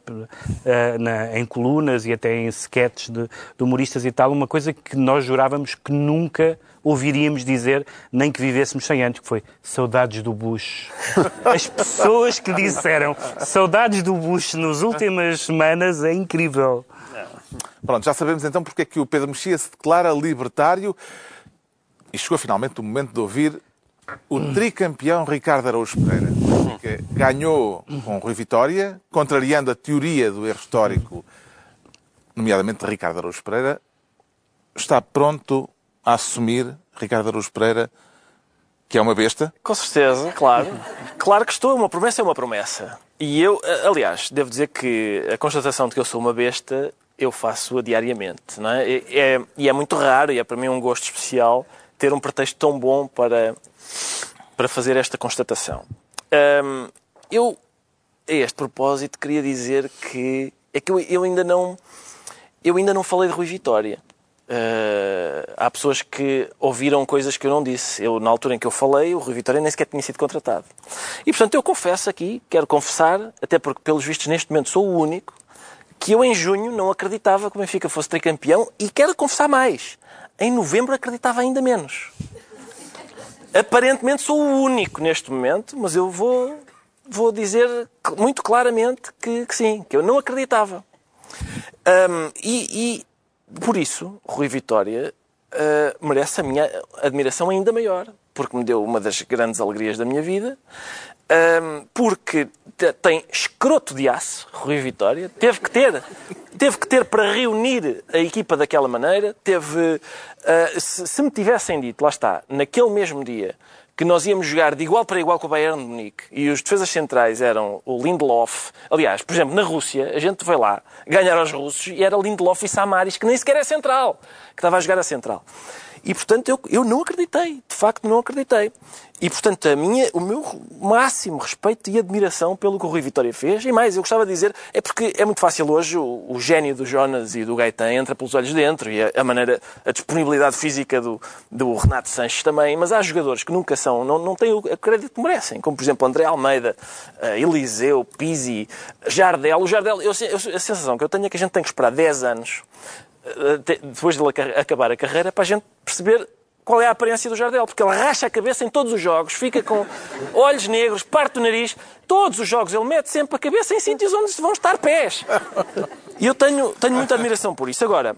eh, na- em colunas e até em sketches de, de humoristas e tal, uma coisa que nós jurávamos que nunca ouviríamos dizer, nem que vivêssemos 100 anos, que foi saudades do Bush. As pessoas que disseram saudades do Bush nas últimas semanas é incrível. Pronto, já sabemos então porque é que o Pedro Mexia se declara libertário e chegou finalmente o momento de ouvir o tricampeão Ricardo Araújo Pereira. que ganhou com Rui Vitória, contrariando a teoria do erro histórico, nomeadamente de Ricardo Araújo Pereira. Está pronto a assumir, Ricardo Araújo Pereira, que é uma besta? Com certeza, claro. Claro que estou. Uma promessa é uma promessa. E eu, aliás, devo dizer que a constatação de que eu sou uma besta, eu faço-a diariamente. Não é? É, e é muito raro, e é para mim um gosto especial, ter um pretexto tão bom para, para fazer esta constatação. Hum, eu, a este propósito, queria dizer que é que eu, eu ainda não eu ainda não falei de Rui Vitória. Uh, há pessoas que ouviram coisas que eu não disse. Eu, na altura em que eu falei, o Rui Vitória nem sequer tinha sido contratado. E, portanto, eu confesso aqui, quero confessar, até porque, pelos vistos, neste momento sou o único, que eu, em junho, não acreditava que o Benfica fosse tricampeão e quero confessar mais. Em novembro acreditava ainda menos. Aparentemente sou o único neste momento, mas eu vou, vou dizer muito claramente que, que sim, que eu não acreditava. Hum, e, e, por isso, Rui Vitória uh, merece a minha admiração ainda maior, porque me deu uma das grandes alegrias da minha vida, hum, porque te- tem escroto de aço, Rui Vitória, teve que ter, teve que ter para reunir a equipa daquela maneira, teve, uh, se, se me tivessem dito, lá está, naquele mesmo dia, que nós íamos jogar de igual para igual com o Bayern de Munique e os defesas centrais eram o Lindelof. Aliás, por exemplo, na Rússia, a gente foi lá ganhar aos russos e era Lindelof e Samaris, que nem sequer é central, que estava a jogar a central. E, portanto, eu, eu não acreditei. De facto, não acreditei. E, portanto, a minha, o meu máximo respeito e admiração pelo que o Rui Vitória fez. E mais, eu gostava de dizer, é porque é muito fácil hoje, o, o gênio do Jonas e do Gaetan entra pelos olhos dentro e a, a maneira, a disponibilidade física do, do Renato Sanches também. Mas há jogadores que nunca são, não, não têm o crédito que merecem. Como, por exemplo, André Almeida, eh, Eliseu, Pizzi, Jardel. O Jardel, eu, eu, a sensação que eu tenho é que a gente tem que esperar 10 anos depois de ele aca- acabar a carreira, para a gente perceber qual é a aparência do Jardel, porque ele racha a cabeça em todos os jogos, fica com olhos negros, parte do nariz, todos os jogos ele mete sempre a cabeça em sítios onde vão estar pés. E eu tenho, tenho muita admiração por isso. Agora,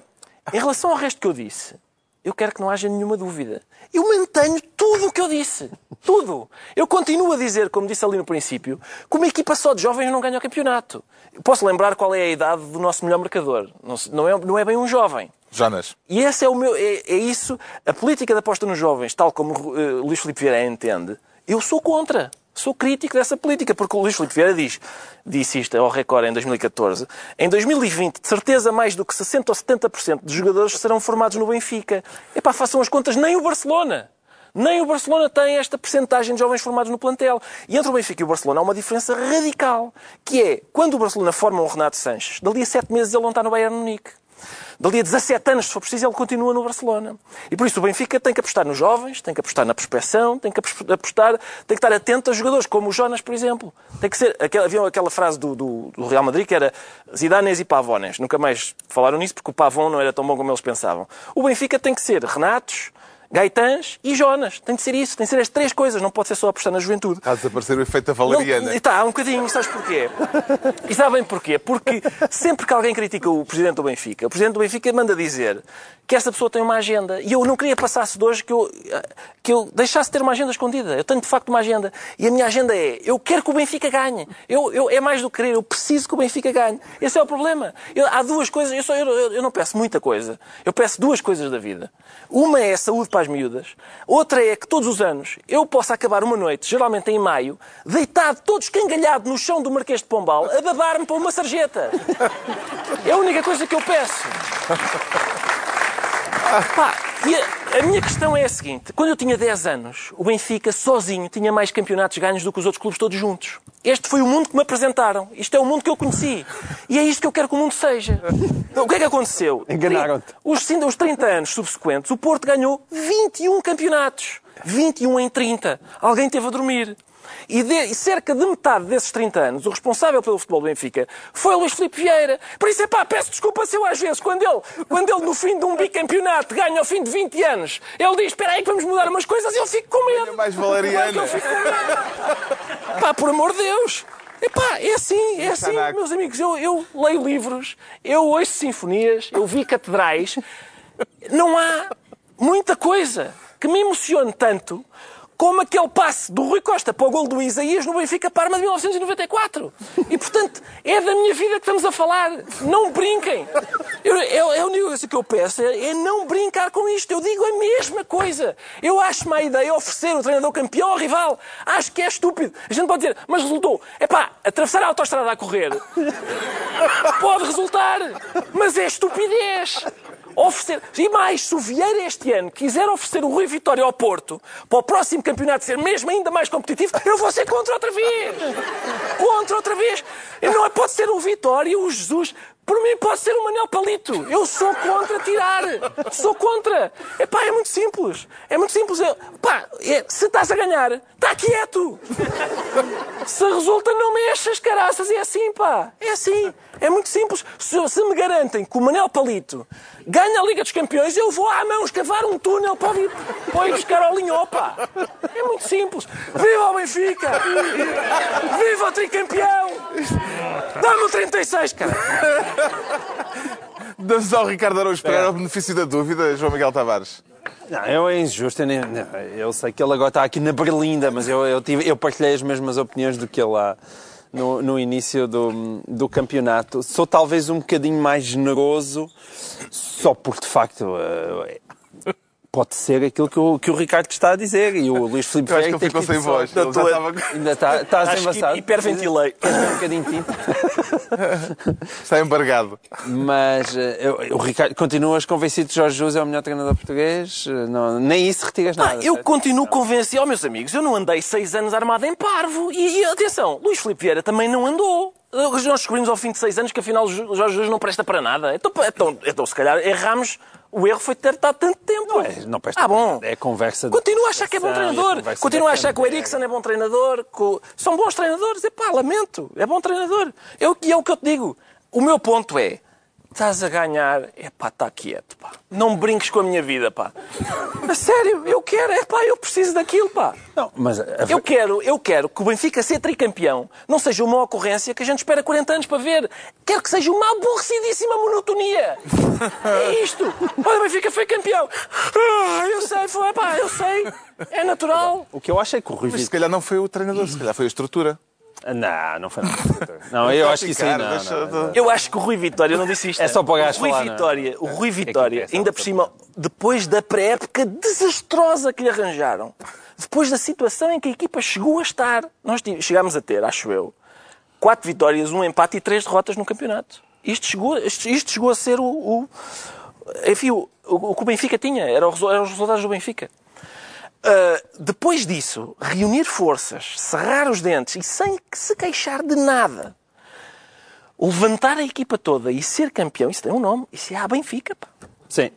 em relação ao resto que eu disse, eu quero que não haja nenhuma dúvida. Eu mantenho tudo o que eu disse. Tudo. Eu continuo a dizer, como disse ali no princípio, que uma equipa só de jovens não ganha o campeonato. Eu posso lembrar qual é a idade do nosso melhor marcador. Não, é, não é bem um jovem. Jonas, E esse é o meu. É, é isso. A política de aposta nos jovens, tal como eh, Luís Filipe Vieira entende, eu sou contra. Sou crítico dessa política, porque o Luís Filipe Vieira diz, disse isto ao Record em 2014. Em 2020, de certeza, mais do que 60% ou 70% dos jogadores serão formados no Benfica. Epá, façam as contas, nem o Barcelona. Nem o Barcelona tem esta percentagem de jovens formados no plantel. E entre o Benfica e o Barcelona há uma diferença radical, que é, quando o Barcelona forma um Renato Sanches, dali a sete meses ele não está no Bayern Munique. Dali a 17 anos, se for preciso, ele continua no Barcelona. E por isso o Benfica tem que apostar nos jovens, tem que apostar na prospecção, tem que apostar, tem que estar atento a jogadores como o Jonas, por exemplo. Tem que ser, aquela, havia aquela frase do, do, do Real Madrid que era Zidanes e Pavones. Nunca mais falaram nisso porque o Pavon não era tão bom como eles pensavam. O Benfica tem que ser Renatos Gaetãs e Jonas. Tem de ser isso, tem de ser as três coisas, não pode ser só apostar na juventude. Está a desaparecer o efeito da valeriana. Está, um bocadinho, sabes porquê? E sabem porquê? Porque sempre que alguém critica o Presidente do Benfica, o Presidente do Benfica manda dizer que essa pessoa tem uma agenda. E eu não queria passar-se de hoje que eu, que eu deixasse de ter uma agenda escondida. Eu tenho, de facto, uma agenda. E a minha agenda é, eu quero que o Benfica ganhe. Eu, eu, é mais do que querer, eu preciso que o Benfica ganhe. Esse é o problema. Eu, há duas coisas, eu, só, eu, eu não peço muita coisa. Eu peço duas coisas da vida. Uma é saúde para as miúdas. Outra é que todos os anos eu possa acabar uma noite, geralmente em maio, deitado, todo escangalhado no chão do Marquês de Pombal, a babar-me para uma sarjeta. É a única coisa que eu peço. Pá, e a, a minha questão é a seguinte. Quando eu tinha 10 anos, o Benfica, sozinho, tinha mais campeonatos ganhos do que os outros clubes todos juntos. Este foi o mundo que me apresentaram. Isto é o mundo que eu conheci. E é isto que eu quero que o mundo seja. Então, o que é que aconteceu? Enganaram-te. Os, os 30 anos subsequentes, o Porto ganhou 21 campeonatos. 21 em 30. Alguém teve a dormir. E, de, e cerca de metade desses 30 anos, o responsável pelo futebol do Benfica foi o Luís Filipe Vieira. Por isso, é pá, peço desculpa se eu às vezes, quando ele, quando ele no fim de um bicampeonato ganha ao fim de 20 anos, ele diz, espera aí que vamos mudar umas coisas, e eu fico com medo. mais que valeriana. eu fico com medo. Pá, por amor de Deus. Epá, é assim, é assim, meus amigos. Eu, eu leio livros, eu ouço sinfonias, eu vi catedrais. Não há muita coisa que me emocione tanto como aquele passe do Rui Costa para o gol do Isaías no Benfica Parma de 1994. E, portanto, é da minha vida que estamos a falar. Não brinquem. Eu, é a única coisa que eu peço é, é não brincar com isto. Eu digo a mesma coisa. Eu acho má ideia oferecer o treinador campeão ao rival. Acho que é estúpido. A gente pode dizer, mas resultou. É pá, atravessar a autoestrada a correr pode resultar, mas é estupidez. Oferecer. E mais, se o Vieira este ano quiser oferecer o Rui Vitória ao Porto para o próximo campeonato ser mesmo ainda mais competitivo, eu vou ser contra outra vez. Contra outra vez. Não é- pode ser o Vitória, o Jesus. Por mim pode ser o Manel Palito. Eu sou contra tirar. Sou contra. Epá, é muito simples. É muito simples. Eu, pá, é- se estás a ganhar, está quieto. Se resulta, não mexas, caraças. É assim, pá. É assim. É muito simples. Se, se me garantem que o Manel Palito ganha a Liga dos Campeões, eu vou à mão escavar um túnel para ir, para ir buscar ao linho, pá. É muito simples. Viva o Benfica! Viva o tricampeão! Dá-me o 36, cara! Damos ao Ricardo Araújo Pereira o benefício da dúvida, João Miguel Tavares. Não, eu é injusto. Eu, nem- não, eu sei que ele agora está aqui na Berlinda, mas eu, eu, tive, eu partilhei as mesmas opiniões do que ele lá no, no início do, do campeonato. Sou talvez um bocadinho mais generoso, só porque de facto eh, pode ser aquilo que o, que o Ricardo está a dizer. E o Luís Filipe Eu acho que Vieira ele ficou que sem voz. Ele já estava... Ainda está, estás Acho que embaçado. hiperventilei. Queres um bocadinho de tinta? Está embargado. Mas eh, eu, o Ricardo, continuas convencido que Jorge Jesus é o melhor treinador português? Eh, Não, nem isso retiras nada. eu certo? continuo convencido, oh, meus amigos, eu não andei seis anos armado em parvo. E, e, atenção, Luís Filipe Vieira também não andou. Nós descobrimos ao fim de seis anos que afinal o Jorge Jesus não presta para nada. Então, pá, então, então se calhar erramos. O erro foi ter estado tanto tempo. Não, é, não presta ah, bom. É conversa de Continuo a achar que é bom conversação, treinador. é Continuo a achar que o Eriksen é bom treinador. o- São bons treinadores. Epá, lamento. É bom treinador. Eu, e é o que eu te digo. O meu ponto é... Estás a ganhar, é pá, está quieto, pá. Não brinques com a minha vida, pá. A sério, eu quero, é pá, eu preciso daquilo, pá. Não, mas a- Eu quero, eu quero que o Benfica ser tricampeão não seja uma ocorrência que a gente espera 40 anos para ver. Quero que seja uma aborrecidíssima monotonia. É isto. Olha, o Benfica foi campeão. Ah, eu sei, foi, pá, eu sei. É natural. o que eu acho é que o Rui Mas se calhar não foi o treinador, se calhar foi a estrutura. Não, não foi nada. Não, eu acho que isso aí não, não, não. Eu acho que o Rui Vitória, eu não disse isto. É só para o gajo o Rui falar, é? Vitória, o Rui Vitória, interessa, ainda por cima, depois da pré-época desastrosa que lhe arranjaram, depois da situação em que a equipa chegou a estar, nós chegámos a ter, acho eu, quatro vitórias, um empate e três derrotas no campeonato. Isto chegou, isto, isto chegou a ser o, o- enfim, o, o que o Benfica tinha, era o resu- eram os resultados do Benfica. Uh, depois disso, reunir forças, cerrar os dentes e sem se queixar de nada, levantar a equipa toda e ser campeão, isso tem um nome, isso é a Benfica. Pá. Sim.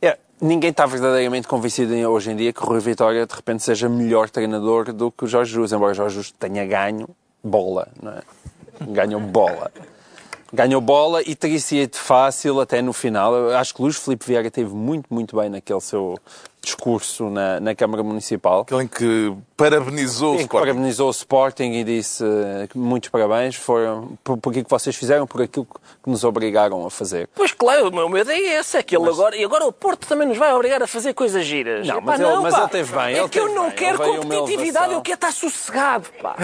É, ninguém está verdadeiramente convencido hoje em dia que o Rui Vitória de repente seja melhor treinador do que o Jorge Jesus, embora o Jorge Jesus tenha ganho bola, não é? Ganhou bola. Ganhou bola e teria sido fácil até no final. Eu acho que Luís Filipe Vieira teve muito, muito bem naquele seu discurso na, na Câmara Municipal. Aquele em que parabenizou o Em que Sporting. parabenizou o Sporting e disse eh, que muitos parabéns foram por, por aquilo que vocês fizeram, por aquilo que nos obrigaram a fazer. Pois claro, o meu medo é esse, é que ele agora. E agora o Porto também nos vai obrigar a fazer coisas giras. Não, Epá, mas ele- mas pá. ele teve bem, É ele que eu não bem, quero competitividade, eu quero estar sossegado, pá.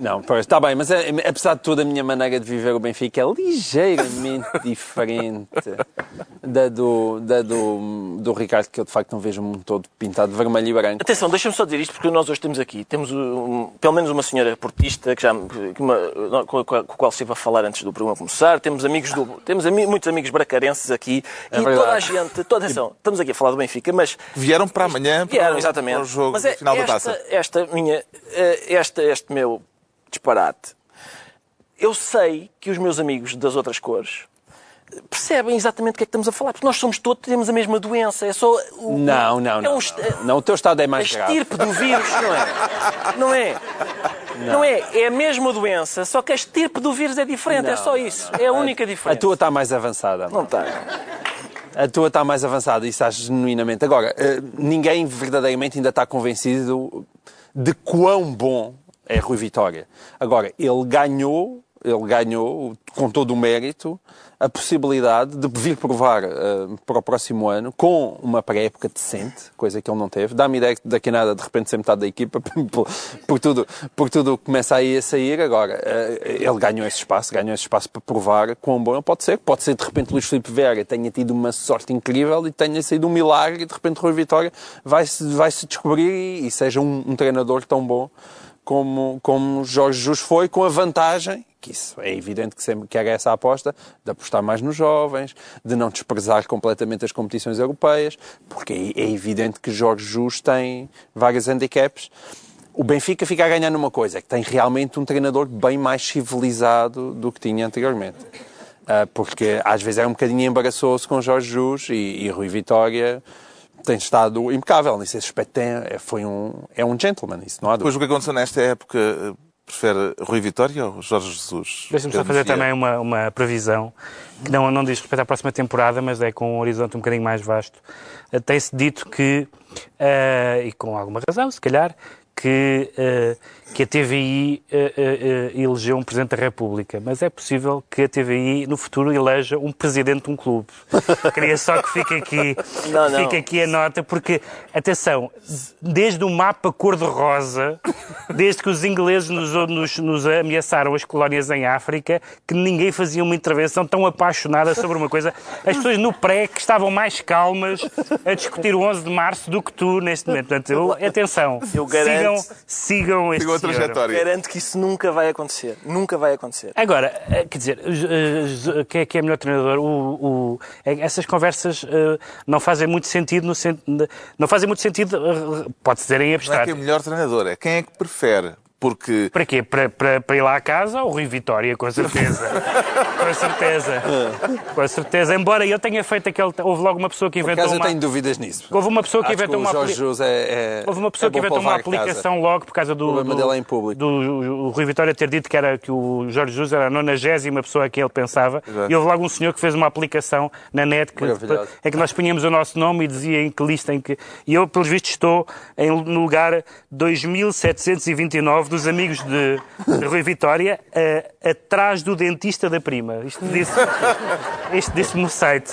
Não, pois, está bem, mas é, apesar de tudo, a minha maneira de viver o Benfica é ligeiramente diferente da do, da do, do Ricardo, que eu de facto não vejo um todo pintado de vermelho e branco. Atenção, deixa-me só dizer isto, porque nós hoje temos aqui, temos um- pelo menos uma senhora portista que já, que uma- com, a, com a qual estive a falar antes do programa começar, temos amigos do, temos ami- muitos amigos bracarenses aqui, É e verdade. toda a gente, toda, atenção, estamos aqui a falar do Benfica, mas Vieram para amanhã para, Vieram, exatamente. para o jogo Mas é final esta, da taça. Esta minha, eh, esta, este meu disparate, eu sei que os meus amigos das outras cores percebem exatamente o que é que estamos a falar, porque nós somos todos, temos a mesma doença, é só... O, Não, não, é não. um est- não. Não, o teu estado é a mais grave. estirpe do vírus, não é? Não é? Não. é? É a mesma doença, só que a estirpe do vírus é diferente, é só isso. É a única A diferença. tua está mais avançada. Não está. A tua está mais avançada, isso acho genuinamente. Agora, eh, ninguém verdadeiramente ainda está convencido de quão bom é Rui Vitória. Agora, ele ganhou, ele ganhou, com todo o mérito, a possibilidade de vir provar eh, para o próximo ano com uma pré-época decente, coisa que ele não teve. Dá-me ideia que daqui a nada, de repente, ser metade da equipa, por, por tudo, por tudo começa aí a sair. Agora, eh, ele ganhou esse espaço, ganhou esse espaço para provar quão bom ele pode ser. Pode ser, de repente, Luís Filipe Vieira tenha tido uma sorte incrível e tenha sido um milagre e, de repente, Rui Vitória vai-se vai -se descobrir e, e seja um, um treinador tão bom como, como Jorge Jesus foi, com a vantagem, que isso é evidente que sempre que era essa a aposta, de apostar mais nos jovens, de não desprezar completamente as competições europeias, porque é, é evidente que Jorge Jesus tem vários handicaps. O Benfica fica a ganhar numa coisa, é que tem realmente um treinador bem mais civilizado do que tinha anteriormente. Ah, porque às vezes era um bocadinho embaraçoso com Jorge Jesus e, e Rui Vitória tem estado impecável nesse aspecto. Tem, é, foi um, é um gentleman, isso não há dúvida. Depois o que aconteceu nesta época, eh, prefere Rui Vitória ou Jorge Jesus? Deixa-me só fazer também uma, uma previsão, que não, não diz respeito à próxima temporada, mas é com um horizonte um bocadinho mais vasto. Eh, Tem-se dito que, eh, e com alguma razão, se calhar, que, eh, que a TVI eh, eh, eh, elegeu um Presidente da República, mas é possível que a TVI no futuro eleja um Presidente de um clube. Queria só que fique aqui, Não, não. fique aqui a nota, porque, atenção, desde o mapa cor-de-rosa, desde que os ingleses nos, nos, nos ameaçaram as colónias em África, que ninguém fazia uma intervenção tão apaixonada sobre uma coisa. As pessoas no pré que estavam mais calmas a discutir o 11 de março do que tu neste momento. Portanto, eu, atenção, Eu garanto- sigam, sigam este. Trajetória. Garanto que isso nunca vai acontecer. Nunca vai acontecer. Agora, eh, quer dizer, eh, eh, quem é que é melhor treinador? O, o- eh, essas conversas não fazem muito sentido no não fazem muito sentido, pode-se dizer em Não é abstrato. que é o melhor treinador, é quem é que prefere. Porque Para quê? Para, para, para ir lá a casa? O Rui Vitória, com certeza. com certeza. Com certeza. Embora eu tenha feito aquele. Houve logo uma pessoa que inventou acaso eu uma. tenho dúvidas nisso. Houve uma pessoa que inventou uma Jorge Jesus é, é- Houve uma pessoa é que inventou uma aplicação logo por causa do. O problema do, dele é em público. Do, o Rui Vitória ter dito que, era, que o Jorge Jesus era a nonagésima pessoa a quem ele pensava. Exato. E houve logo um senhor que fez uma aplicação na net que, em que nós punhamos o nosso nome e dizia em que lista em que. E eu, pelos vistos, estou em, no lugar 2729 dos amigos de, de Rui Vitória, eh, atrás do dentista da prima. Isto disse- isto disse-me no site.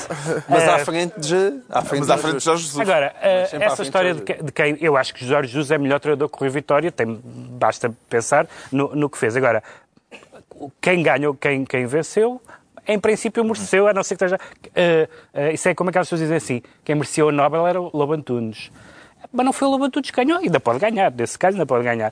Mas Eh, à frente de. À frente mas à frente de Jorge Jesus. Agora, à essa história de de, que- de quem eu acho que Jorge Jesus é melhor treinador que o Rui Vitória, tem, basta pensar no, no que fez. Agora, quem ganhou, quem, quem venceu, em princípio mereceu, a não ser que esteja. eh, isso é como aquelas pessoas dizem assim: quem mereceu a Nobel era o Lobo Antunes. Mas não foi o Lobo Antunes que ganhou, ainda pode ganhar, nesse caso ainda pode ganhar.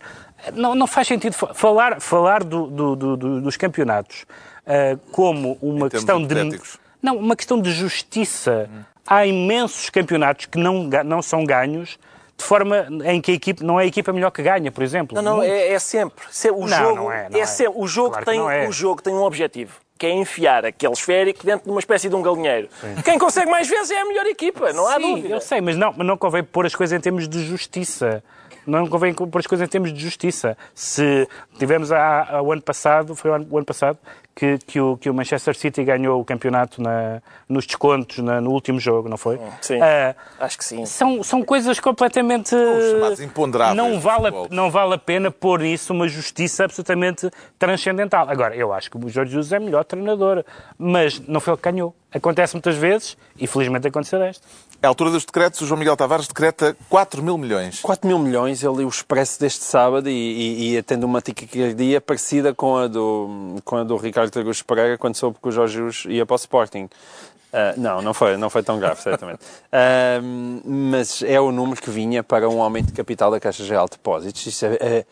Não, não faz sentido fa- falar, falar do- do- do- do- dos campeonatos eh, como uma questão de. Não, uma questão de justiça. Há imensos campeonatos que não, não são ganhos de forma em que a equipe não é a equipa melhor que ganha, por exemplo. Não, não, é, é sempre. Se- O Não, jogo não é, não é. sempre. O jogo, Claro que tem, não é. o jogo tem um objetivo. Que é enfiar aquele esférico dentro de uma espécie de um galinheiro. Quem consegue mais vezes é a melhor equipa, não há Sim, dúvida. eu sei, mas não, mas não convém pôr as coisas em termos de justiça. Não convém pôr as coisas em termos de justiça. Se tivemos há, há, o ano passado, foi o ano, o ano passado, que, que, o, que o Manchester City ganhou o campeonato na, nos descontos na, no último jogo, não foi? Sim, uh, acho que sim. São, são coisas completamente... Os imponderáveis. Não vale, a, não vale a pena pôr nisso uma justiça absolutamente transcendental. Agora, eu acho que o Jorge Jesus é melhor treinador, mas não foi ele que ganhou. Acontece muitas vezes e felizmente aconteceu desta. É a altura dos decretos, o João Miguel Tavares decreta 4 mil milhões. 4 mil milhões, ele o expresso deste sábado e, e, e tendo uma taquicardia parecida com a do, com a do Ricardo Tragus Pereira quando soube que o Jorge Jesus ia para o Sporting. Uh, não, não foi, não foi tão grave, certamente. Uh, mas é o número que vinha para um aumento de capital da Caixa Geral de Depósitos. Isso é, é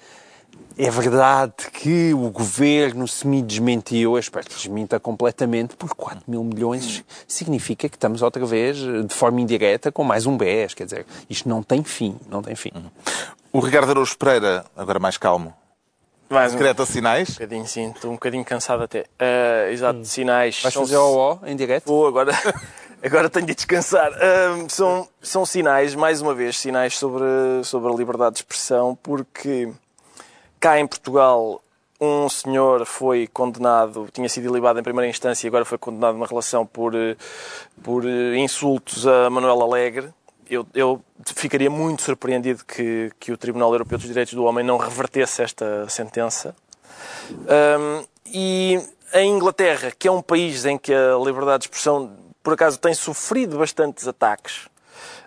é verdade que o governo se me desmentiu, eu espero que desminta completamente, porque 4 mil milhões significa que estamos outra vez, de forma indireta, com mais um BES. Quer dizer, isto não tem fim, não tem fim. O Ricardo Araújo Pereira, agora mais calmo, mais um, Decreta sinais? Um bocadinho, sim. Estou um bocadinho cansado até. Uh, exato, hum. sinais. Vais fazer o O em direto? Vou, agora, agora tenho de descansar. Uh, são, são sinais, mais uma vez, sinais sobre, sobre a liberdade de expressão, porque Cá em Portugal, um senhor foi condenado, tinha sido ilibado em primeira instância e agora foi condenado numa relação por, eh, por eh, insultos a Manuel Alegre. Eu, eu, ficaria muito surpreendido que, que o Tribunal Europeu dos Direitos do Homem não revertesse esta sentença. Um, e a Inglaterra, que é um país em que a liberdade de expressão, por acaso, tem sofrido bastantes ataques,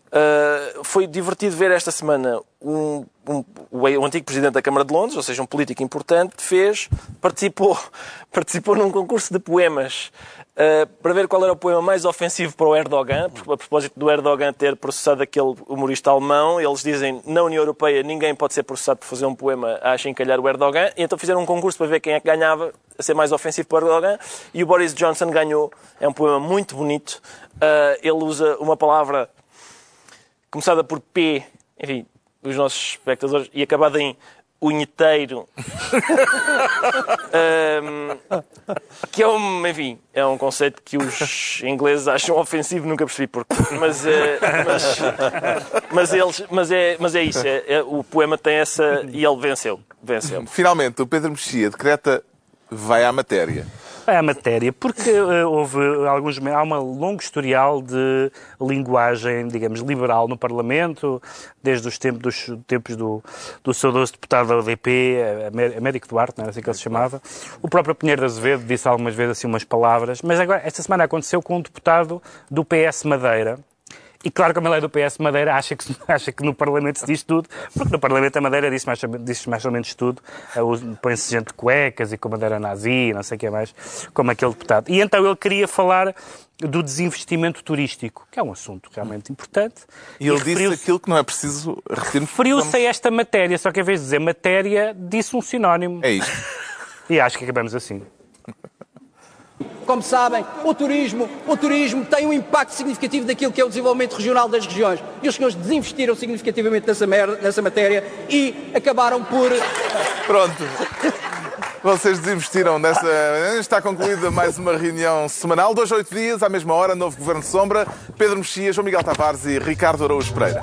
Uh, foi divertido ver esta semana um, um, o, antigo presidente da Câmara de Londres, ou seja, um político importante, fez, participou, participou num concurso de poemas uh, para ver qual era o poema mais ofensivo para o Erdogan, a propósito do Erdogan ter processado aquele humorista alemão, eles dizem na União Europeia ninguém pode ser processado por fazer um poema a achincalhar o Erdogan, e então fizeram um concurso para ver quem é que ganhava a ser mais ofensivo para o Erdogan, e o Boris Johnson ganhou. É um poema muito bonito. Uh, ele usa uma palavra começada por P, enfim, os nossos espectadores, e acabada em unheteiro, um, que é um, enfim, é um conceito que os ingleses acham ofensivo, nunca percebi porquê, mas, é, mas, mas, eles, mas, é, mas é isso, é, é, o poema tem essa, e ele venceu, venceu. Finalmente, o Pedro Mexia decreta vai à matéria à matéria, porque uh, houve alguns. Há um longo historial de linguagem, digamos, liberal no Parlamento, desde os tempos, dos, tempos do, do saudoso deputado da UDP, Américo Duarte, não era assim que ele se chamava. O próprio Pinheiro de Azevedo disse algumas vezes assim umas palavras, mas agora, esta semana aconteceu com um deputado do PS Madeira, e claro que a lei do PS Madeira acha que, acha que no Parlamento se diz tudo, porque no Parlamento a Madeira diz mais, diz mais ou menos tudo. Põe-se gente de cuecas e com bandeira nazi, não sei o que é mais, como aquele deputado. E então ele queria falar do desinvestimento turístico, que é um assunto realmente importante. E, e ele disse aquilo que não é preciso repetir. Referiu-se a esta matéria, só que em vez de dizer matéria, disse um sinónimo. É isto. E acho que acabamos assim. Como sabem, o turismo, o turismo tem um impacto significativo daquilo que é o desenvolvimento regional das regiões. E os senhores desinvestiram significativamente nessa, nessa matéria e acabaram por. Pronto. Vocês desinvestiram nessa. Está concluída mais uma reunião semanal. Dois, oito dias, à mesma hora, novo Governo de Sombra. Pedro Mexia, João Miguel Tavares e Ricardo Araújo Pereira.